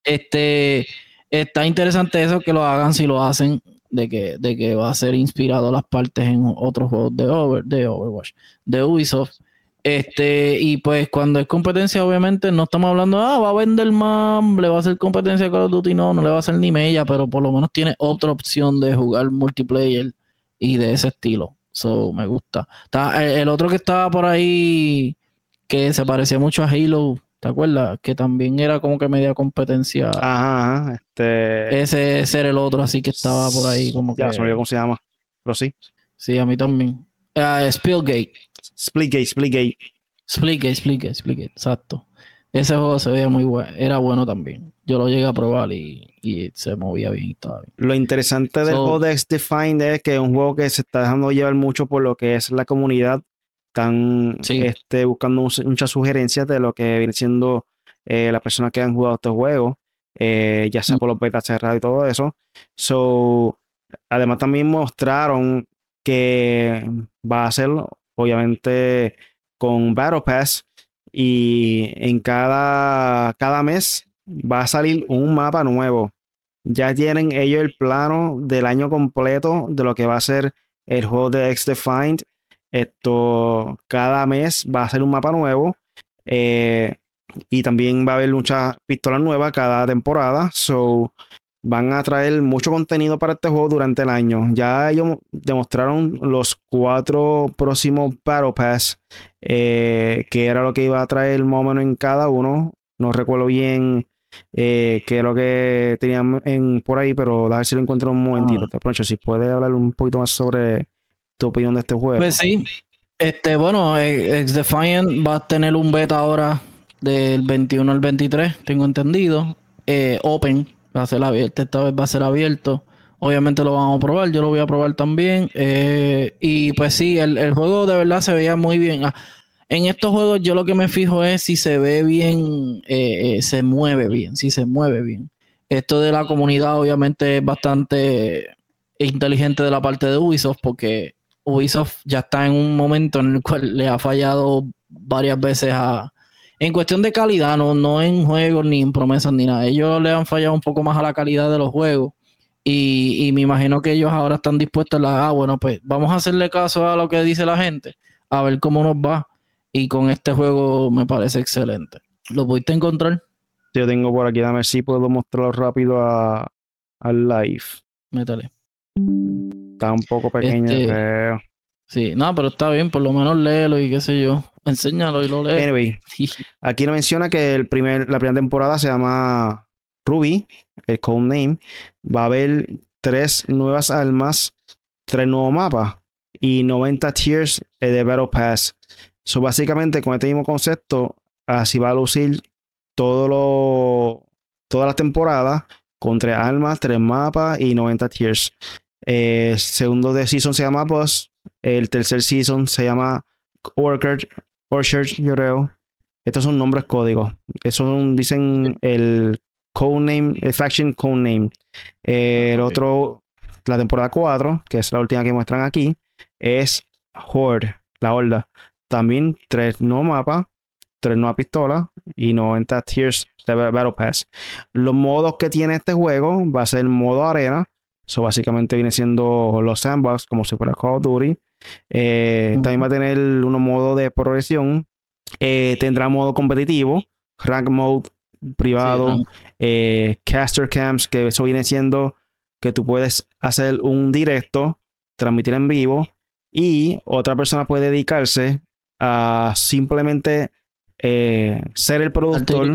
Este, está interesante eso que lo hagan si lo hacen, de que, de que va a ser inspirado las partes en otros juegos de, Over, de Overwatch, de Ubisoft. Este, y pues cuando es competencia, obviamente no estamos hablando, ah, va a vender más, le va a hacer competencia Call of Duty, no, no le va a hacer ni mella, pero por lo menos tiene otra opción de jugar multiplayer y de ese estilo. So, me gusta. Está, el, otro que estaba por ahí, que se parecía mucho a Halo, ¿te acuerdas? Que también era como que media competencia. Ajá, este. Ese, ese era el otro, así que estaba por ahí como ya, que. Ya, cómo se llama, pero sí. Sí, a mí también. Uh, Spillgate. Splitgate, Splitgate. Splitgate, Splitgate, Splitgate, exacto. Ese juego se veía muy bueno, era bueno también. Yo lo llegué a probar y, se movía bien y estaba bien. Lo interesante del juego de Defined es que es un juego que se está dejando llevar mucho por lo que es la comunidad. Están este, buscando muchas sugerencias de lo que viene siendo eh, las personas que han jugado este juego, eh, ya sea mm. por los betas cerrados y todo eso. So, además también mostraron que va a ser obviamente con Battle Pass y en cada, cada mes va a salir un mapa nuevo. Ya tienen ellos el plano del año completo de lo que va a ser el juego de X-Defined. Esto, cada mes va a ser un mapa nuevo. Eh, y también va a haber muchas pistolas nuevas cada temporada. So, van a traer mucho contenido para este juego durante el año. Ya ellos demostraron los cuatro próximos Battle Pass, eh, que era lo que iba a traer más o menos en cada uno. No recuerdo bien eh, qué es lo que tenían en, por ahí, pero a ver si lo encuentro un momentito. Ah. Te si puedes hablar un poquito más sobre tu opinión de este juego. Pues sí. Este, bueno, X Defiant va a tener un beta ahora del 21 al 23, tengo entendido. Eh, open, Va a ser abierto, esta vez va a ser abierto. Obviamente lo vamos a probar, yo lo voy a probar también. Eh, y pues sí, el, juego de verdad se veía muy bien. Ah, en estos juegos yo lo que me fijo es si se ve bien, eh, eh, se mueve bien, si se mueve bien. Esto de la comunidad obviamente es bastante inteligente de la parte de Ubisoft porque Ubisoft ya está en un momento en el cual le ha fallado varias veces a, en cuestión de calidad, no, no en juegos ni en promesas ni nada. Ellos le han fallado un poco más a la calidad de los juegos. Y, me imagino que ellos ahora están dispuestos a la, ah, bueno, pues vamos a hacerle caso a lo que dice la gente, a ver cómo nos va. Y con este juego me parece excelente. ¿Lo pudiste encontrar? Yo tengo por aquí, dame si puedo mostrarlo rápido a, al live. Métale. Está un poco pequeño, este, Sí, no, pero está bien, por lo menos léelo y qué sé yo. Enséñalo y lo lee. Anyway, aquí nos menciona que el primer, la primera temporada se llama Ruby, el code name. Va a haber tres nuevas almas, tres nuevos mapas y 90 tiers de Battle Pass. So, básicamente, con este mismo concepto, así va a lucir todo lo, todas las temporadas con tres almas, tres mapas y 90 tiers. Eh, segundo de season se llama Boss. El tercer season se llama Worker Orchard, yo creo. Estos son nombres códigos. Eso dicen el codename, el faction codename. El otro, la temporada 4, que es la última que muestran aquí, es Horde, la horda. También tres nuevos mapas, tres nuevas pistolas y 90 tiers de Battle Pass. Los modos que tiene este juego va a ser el modo arena. Eso básicamente viene siendo los sandbox, como si fuera Call of Duty. Eh, también va a tener unos modos de progresión Eh, tendrá modo competitivo, rank mode privado, Sí, eh, caster camps, que eso viene siendo que tú puedes hacer un directo, transmitir en vivo y otra persona puede dedicarse a simplemente eh, ser el productor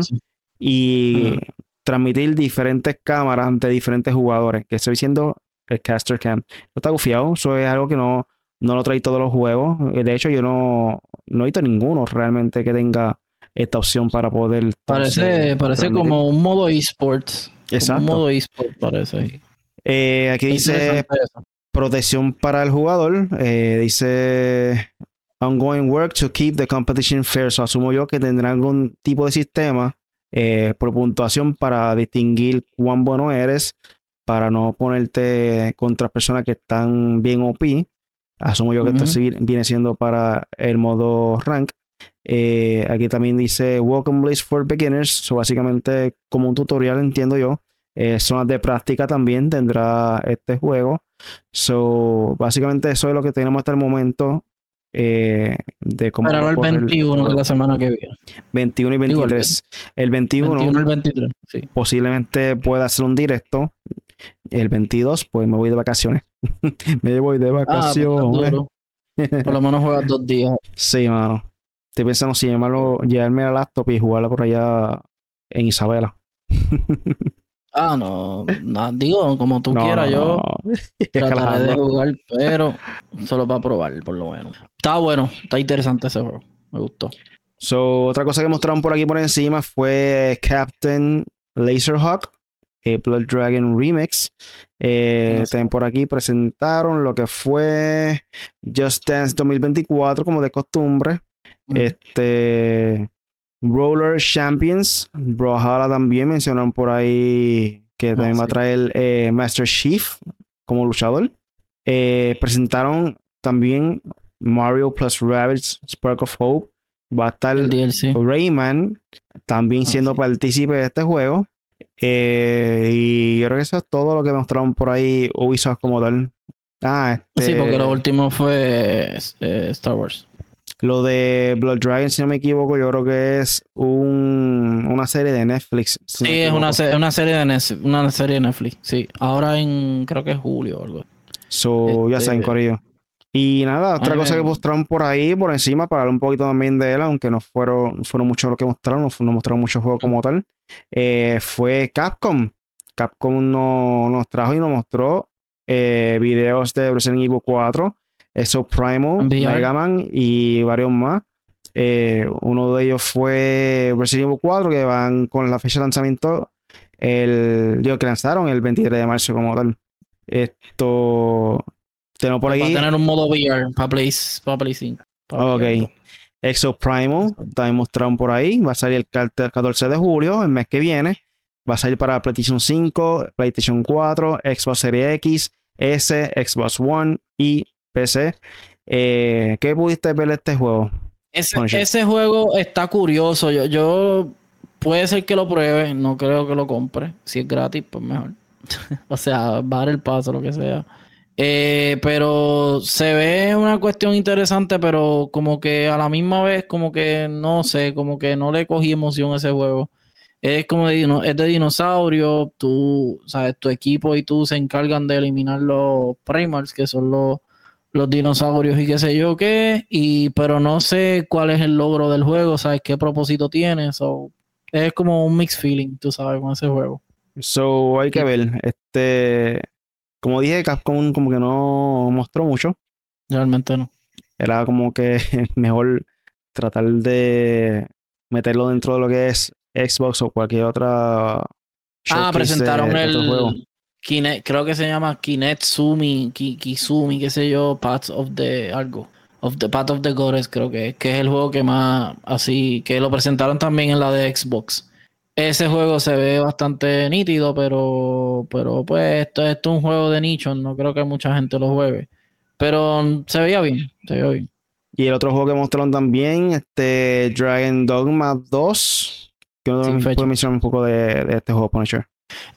y. transmitir diferentes cámaras ante diferentes jugadores, que estoy diciendo el caster cam. No está gufiado, eso es algo que no, no lo trae todos los juegos. Eh, De hecho, yo no, no he visto ninguno realmente que tenga esta opción para poder. Parece, parece transmitir. como un modo esports. Como Exacto. Un modo esports parece. Eh, aquí dice protección para el jugador. eh, dice ongoing work to keep the competition fair. So, asumo yo que tendrá algún tipo de sistema eh, por puntuación para distinguir cuán bueno eres, para no ponerte contra personas que están bien OP. Asumo yo que esto Ujú. sí viene siendo para el modo rank. Eh, aquí también dice Welcome Blaze for Beginners. So, básicamente, como un tutorial, entiendo yo. Eh, zonas de práctica también tendrá este juego. So, básicamente eso es lo que tenemos hasta el momento eh, de cómo Pero a el correr 21 que es la semana que viene. 21 y Digo, el 23. El 21, 21 al 23. Sí. posiblemente pueda hacer un directo. El 22 pues me voy de vacaciones. me voy de Ah, pues, vacaciones. duro. Por lo menos juegas dos días. sí, mano. Estoy pensando si llamarlo, llevarme la laptop y jugarla por allá en Isabela. Ah, no, no, digo, como tú No, quieras, no, yo trataré de jugar, pero solo para probar, por lo menos. Está bueno, está interesante ese juego. Me gustó. So, otra cosa que mostraron por aquí por encima fue Captain Laserhawk, eh, Blood Dragon Remix. Eh, también por aquí presentaron lo que fue Just Dance 2024, como de costumbre. Mm. Este Roller Champions, Brawlhalla también mencionaron por ahí que Ah, también va a traer eh, Master Chief como luchador. Eh, presentaron también Mario plus Rabbids Spark of Hope. Va a estar DLC. Rayman también Ah, siendo sí. partícipe de este juego. Eh, y yo creo que eso es todo lo que mostraron por ahí Ubisoft como tal. Ah, este, Sí, porque lo último fue Star Wars. Lo de Blood Dragon, si no me equivoco, yo creo que es un, una serie de Netflix. si Sí, es una, se- una serie de Netflix, una serie de Netflix. Sí, ahora en creo que es julio o algo. So, ya Este- saben, Corillo. Y nada, otra cosa que mostraron por ahí, por encima, para hablar un poquito también de él, aunque no fueron, fueron mucho lo que mostraron, no mostraron muchos juegos como tal, eh, fue Capcom. Capcom no- nos trajo y nos mostró eh, videos de Resident Evil 4, eso Primal. Mega Man y varios más. Eh, uno de ellos fue Resident Evil 4, que van con la fecha de lanzamiento, el, digo, que lanzaron el 23 de marzo como tal. Esto, tenemos por Va a tener un modo VR para Play, para Play 5. para Ok. VR. Exo Primal, también mostraron por ahí, va a salir el 14 de julio, el mes que viene. Va a salir para PlayStation 5, PlayStation 4, Xbox Series X, S, Xbox One y PC. Eh, ¿Qué pudiste ver este juego? Ese, juego está curioso. Yo, yo puede ser que lo pruebe, no creo que lo compre. Si es gratis, pues mejor. o sea, va a dar el paso, lo que sea. Eh, pero se ve una cuestión interesante, pero como que a la misma vez, como que no sé, como que no le cogí emoción a ese juego. Es como de, es de dinosaurio, tú, sabes, tu equipo y tú se encargan de eliminar los primals, que son los, los dinosaurios y qué sé yo qué, y pero no sé cuál es el logro del juego, sabes qué propósito tiene, so, es como un mixed feeling, tú sabes, con ese juego. So, hay que ver. Este, como dije, Capcom como que no mostró mucho. Realmente no. Era como que mejor tratar de meterlo dentro de lo que es Xbox o cualquier otra. Ah, presentaron otro juego. El Kinect, creo que se llama Kinetsumi, Ki- Kizumi, qué sé yo, Paths of the algo. Of the Path of the Goddess, creo que es, que es el juego que más así, que lo presentaron también en la de Xbox. Ese juego se ve bastante nítido, pero, pero pues esto, esto es un juego de nicho, no creo que mucha gente lo juegue. Pero se veía bien, se veía bien. Y el otro juego que mostraron también, este Dragon Dogma 2. Que no me puede mencionar un poco de, de este juego, Punisher.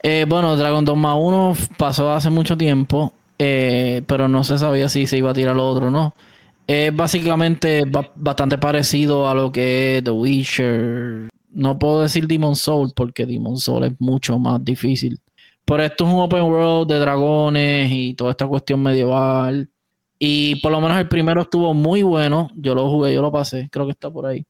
Eh, bueno, Dragon Dogma 1 pasó hace mucho tiempo, eh, pero no se sabía si se iba a tirar lo otro o no. Es básicamente bastante parecido a lo que es The Witcher. No puedo decir Demon Soul porque Demon Soul es mucho más difícil. Pero esto es un open world de dragones y toda esta cuestión medieval. Y por lo menos el primero estuvo muy bueno. Yo lo jugué, yo lo pasé, creo que está por ahí.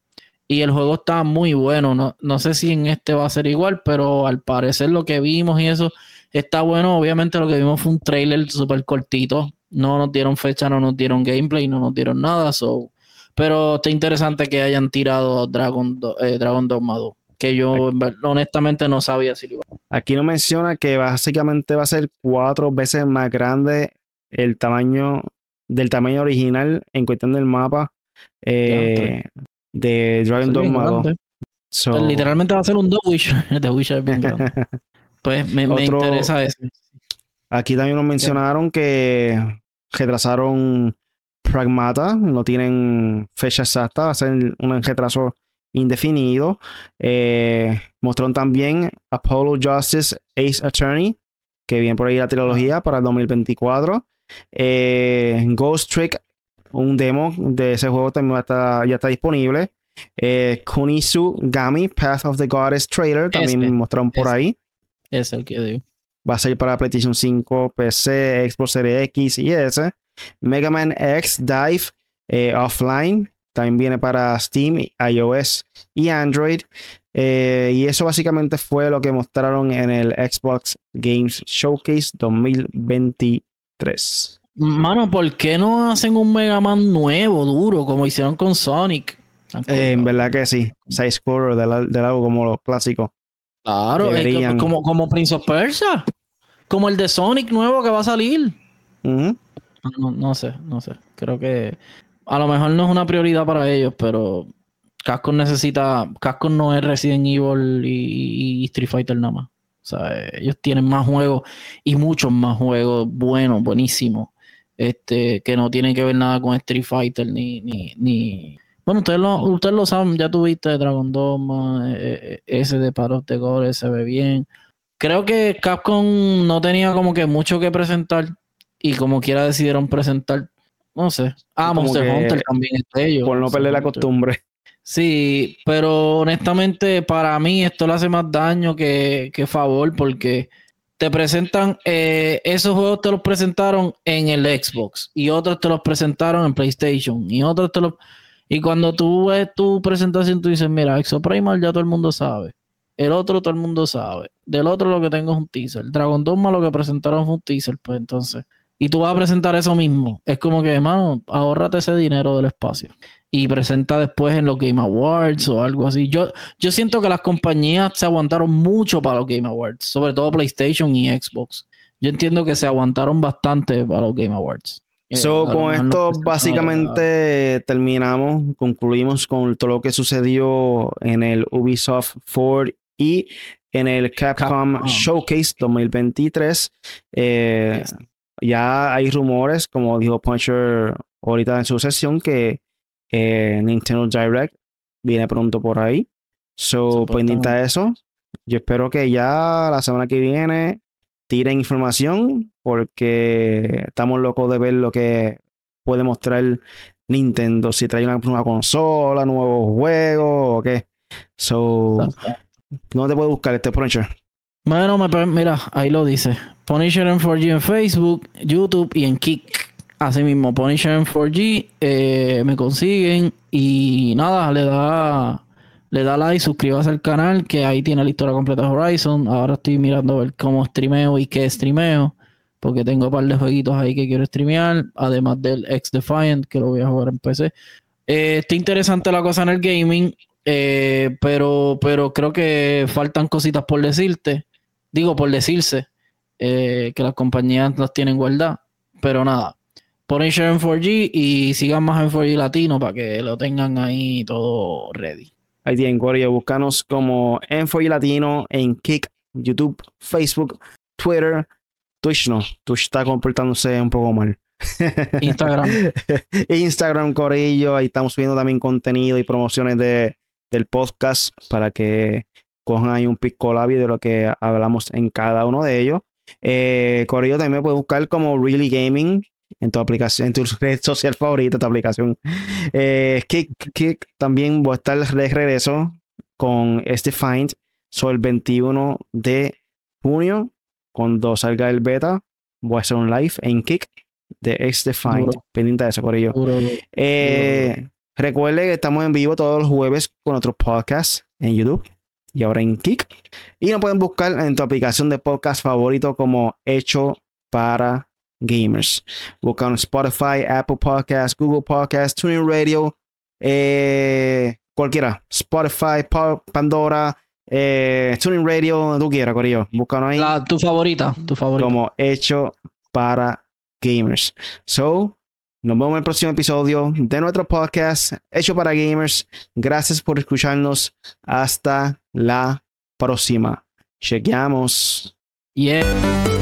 Y el juego está muy bueno. No, no sé si en este va a ser igual, pero al parecer lo que vimos y eso está bueno. Obviamente lo que vimos fue un trailer súper cortito. No nos dieron fecha, no nos dieron gameplay, no nos dieron nada. So. Pero está interesante que hayan tirado Dragon, eh, Dragon Dogma 2. Que yo honestamente no sabía si lo iba a Aquí no menciona que básicamente va a ser cuatro veces más grande el tamaño del tamaño original en cuestión del mapa eh, de Dragon Dogma 2. Pues literalmente va a ser un The Witcher. The Witcher Pues me, interesa eso. Aquí también nos mencionaron que retrasaron Pragmata, no tienen fecha exacta, va a ser un retraso indefinido. Eh, mostraron también Apollo Justice Ace Attorney, que viene por ahí la trilogía para el 2024. Eh, Ghost Trick, un demo de ese juego también ya está disponible. Eh, Kunisu Gami, Path of the Goddess trailer, también mostraron por ahí. Es el que digo. Va a ser para PlayStation 5, PC, Xbox Series X y S. Mega Man X Dive eh, Offline. También viene para Steam, iOS y Android. Eh, y eso básicamente fue lo que mostraron en el Xbox Games Showcase 2023. Mano, ¿por qué no hacen un Mega Man nuevo, duro, como hicieron con Sonic? Eh, en verdad que sí. Side scroller del, del como los clásicos. Claro, como, como Prince of Persia. Como el de Sonic nuevo que va a salir. no, sé, no sé. Creo que a lo mejor no es una prioridad para ellos, pero Casco necesita. Casco no es Resident Evil y, Street Fighter nada más. O sea, ellos tienen más juegos y muchos más juegos buenos, buenísimos. Este, que no tienen que ver nada con Street Fighter ni, ni, ni bueno, ustedes lo, ustedes lo saben, ya tuviste Dragon Dogma, eh, eh, ese de Paros de Gore se ve bien. Creo que Capcom no tenía como que mucho que presentar y como quiera decidieron presentar, no sé. Ah, Monster Hunter también es de ellos. Por no perder la costumbre. Sí, pero honestamente para mí esto le hace más daño que, que favor porque te presentan, eh, esos juegos te los presentaron en el Xbox y otros te los presentaron en PlayStation y otros te los y cuando tú ves tu presentación, tú dices, mira, Exoprimal ya todo el mundo sabe. El otro todo el mundo sabe. Del otro lo que tengo es un teaser. Dragon Dogma lo que presentaron fue un teaser, pues entonces. Y tú vas a presentar eso mismo. Es como que, hermano, ahórrate ese dinero del espacio. Y presenta después en los Game Awards o algo así. Yo, yo siento que las compañías se aguantaron mucho para los Game Awards. Sobre todo PlayStation y Xbox. Yo entiendo que se aguantaron bastante para los Game Awards. Eh, so, con esto básicamente terminamos, concluimos con todo lo que sucedió en el Ubisoft Ford y en el Capcom, Showcase 2023. Eh, ya hay rumores, como dijo Puncher ahorita en su sesión, que eh, Nintendo Direct viene pronto por ahí. So, pendiente a eso. Yo espero que ya la semana que viene tiren información porque estamos locos de ver lo que puede mostrar Nintendo, si trae una nueva consola, nuevos juegos o qué. So, ¿dónde te puedo buscar este Punisher? Bueno, mira, ahí lo dice. Punisher en 4G en Facebook, YouTube y en Kick. Así mismo, Punisher en 4G, eh, me consiguen y nada, le da le da like, suscríbase al canal, que ahí tiene la historia completa de Horizon. Ahora estoy mirando a ver cómo streameo y qué streameo, porque tengo un par de jueguitos ahí que quiero streamear, además del X Defiant, que lo voy a jugar en PC. Eh, está interesante la cosa en el gaming, eh, pero, pero creo que faltan cositas por decirte. Digo, por decirse, eh, que las compañías las tienen guardadas. Pero nada, ponen share en 4G y sigan más en 4G latino para que lo tengan ahí todo ready. Ahí tienen, Corio. Búscanos como Enfo y Latino en Kick, YouTube, Facebook, Twitter, Twitch no. Twitch está comportándose un poco mal. Instagram. Instagram, Corillo. Ahí estamos subiendo también contenido y promociones de, del podcast para que cojan ahí un pico labio de lo que hablamos en cada uno de ellos. Eh, Corillo también puede buscar como Really Gaming en tu aplicación, en tu red social favorita, tu aplicación. Eh, Kick, Kick también voy a estar de regreso con este Find. Soy el 21 de junio, cuando salga el beta, voy a hacer un live en Kick de este Find. Pendiente de eso, por ello. Eh, recuerde que estamos en vivo todos los jueves con otros podcasts en YouTube y ahora en Kick. Y nos pueden buscar en tu aplicación de podcast favorito como Hecho para Gamers. Buscan Spotify, Apple Podcasts, Google Podcasts, Tuning Radio, eh, cualquiera. Spotify, Pandora, eh, Tuning Radio, donde tú quieras, Corillo. Búscanos ahí. tu favorita, tu favorita. Como Hecho para Gamers. So, nos vemos en el próximo episodio de nuestro podcast hecho para gamers. Gracias por escucharnos. Hasta la próxima. Chequeamos. Yeah.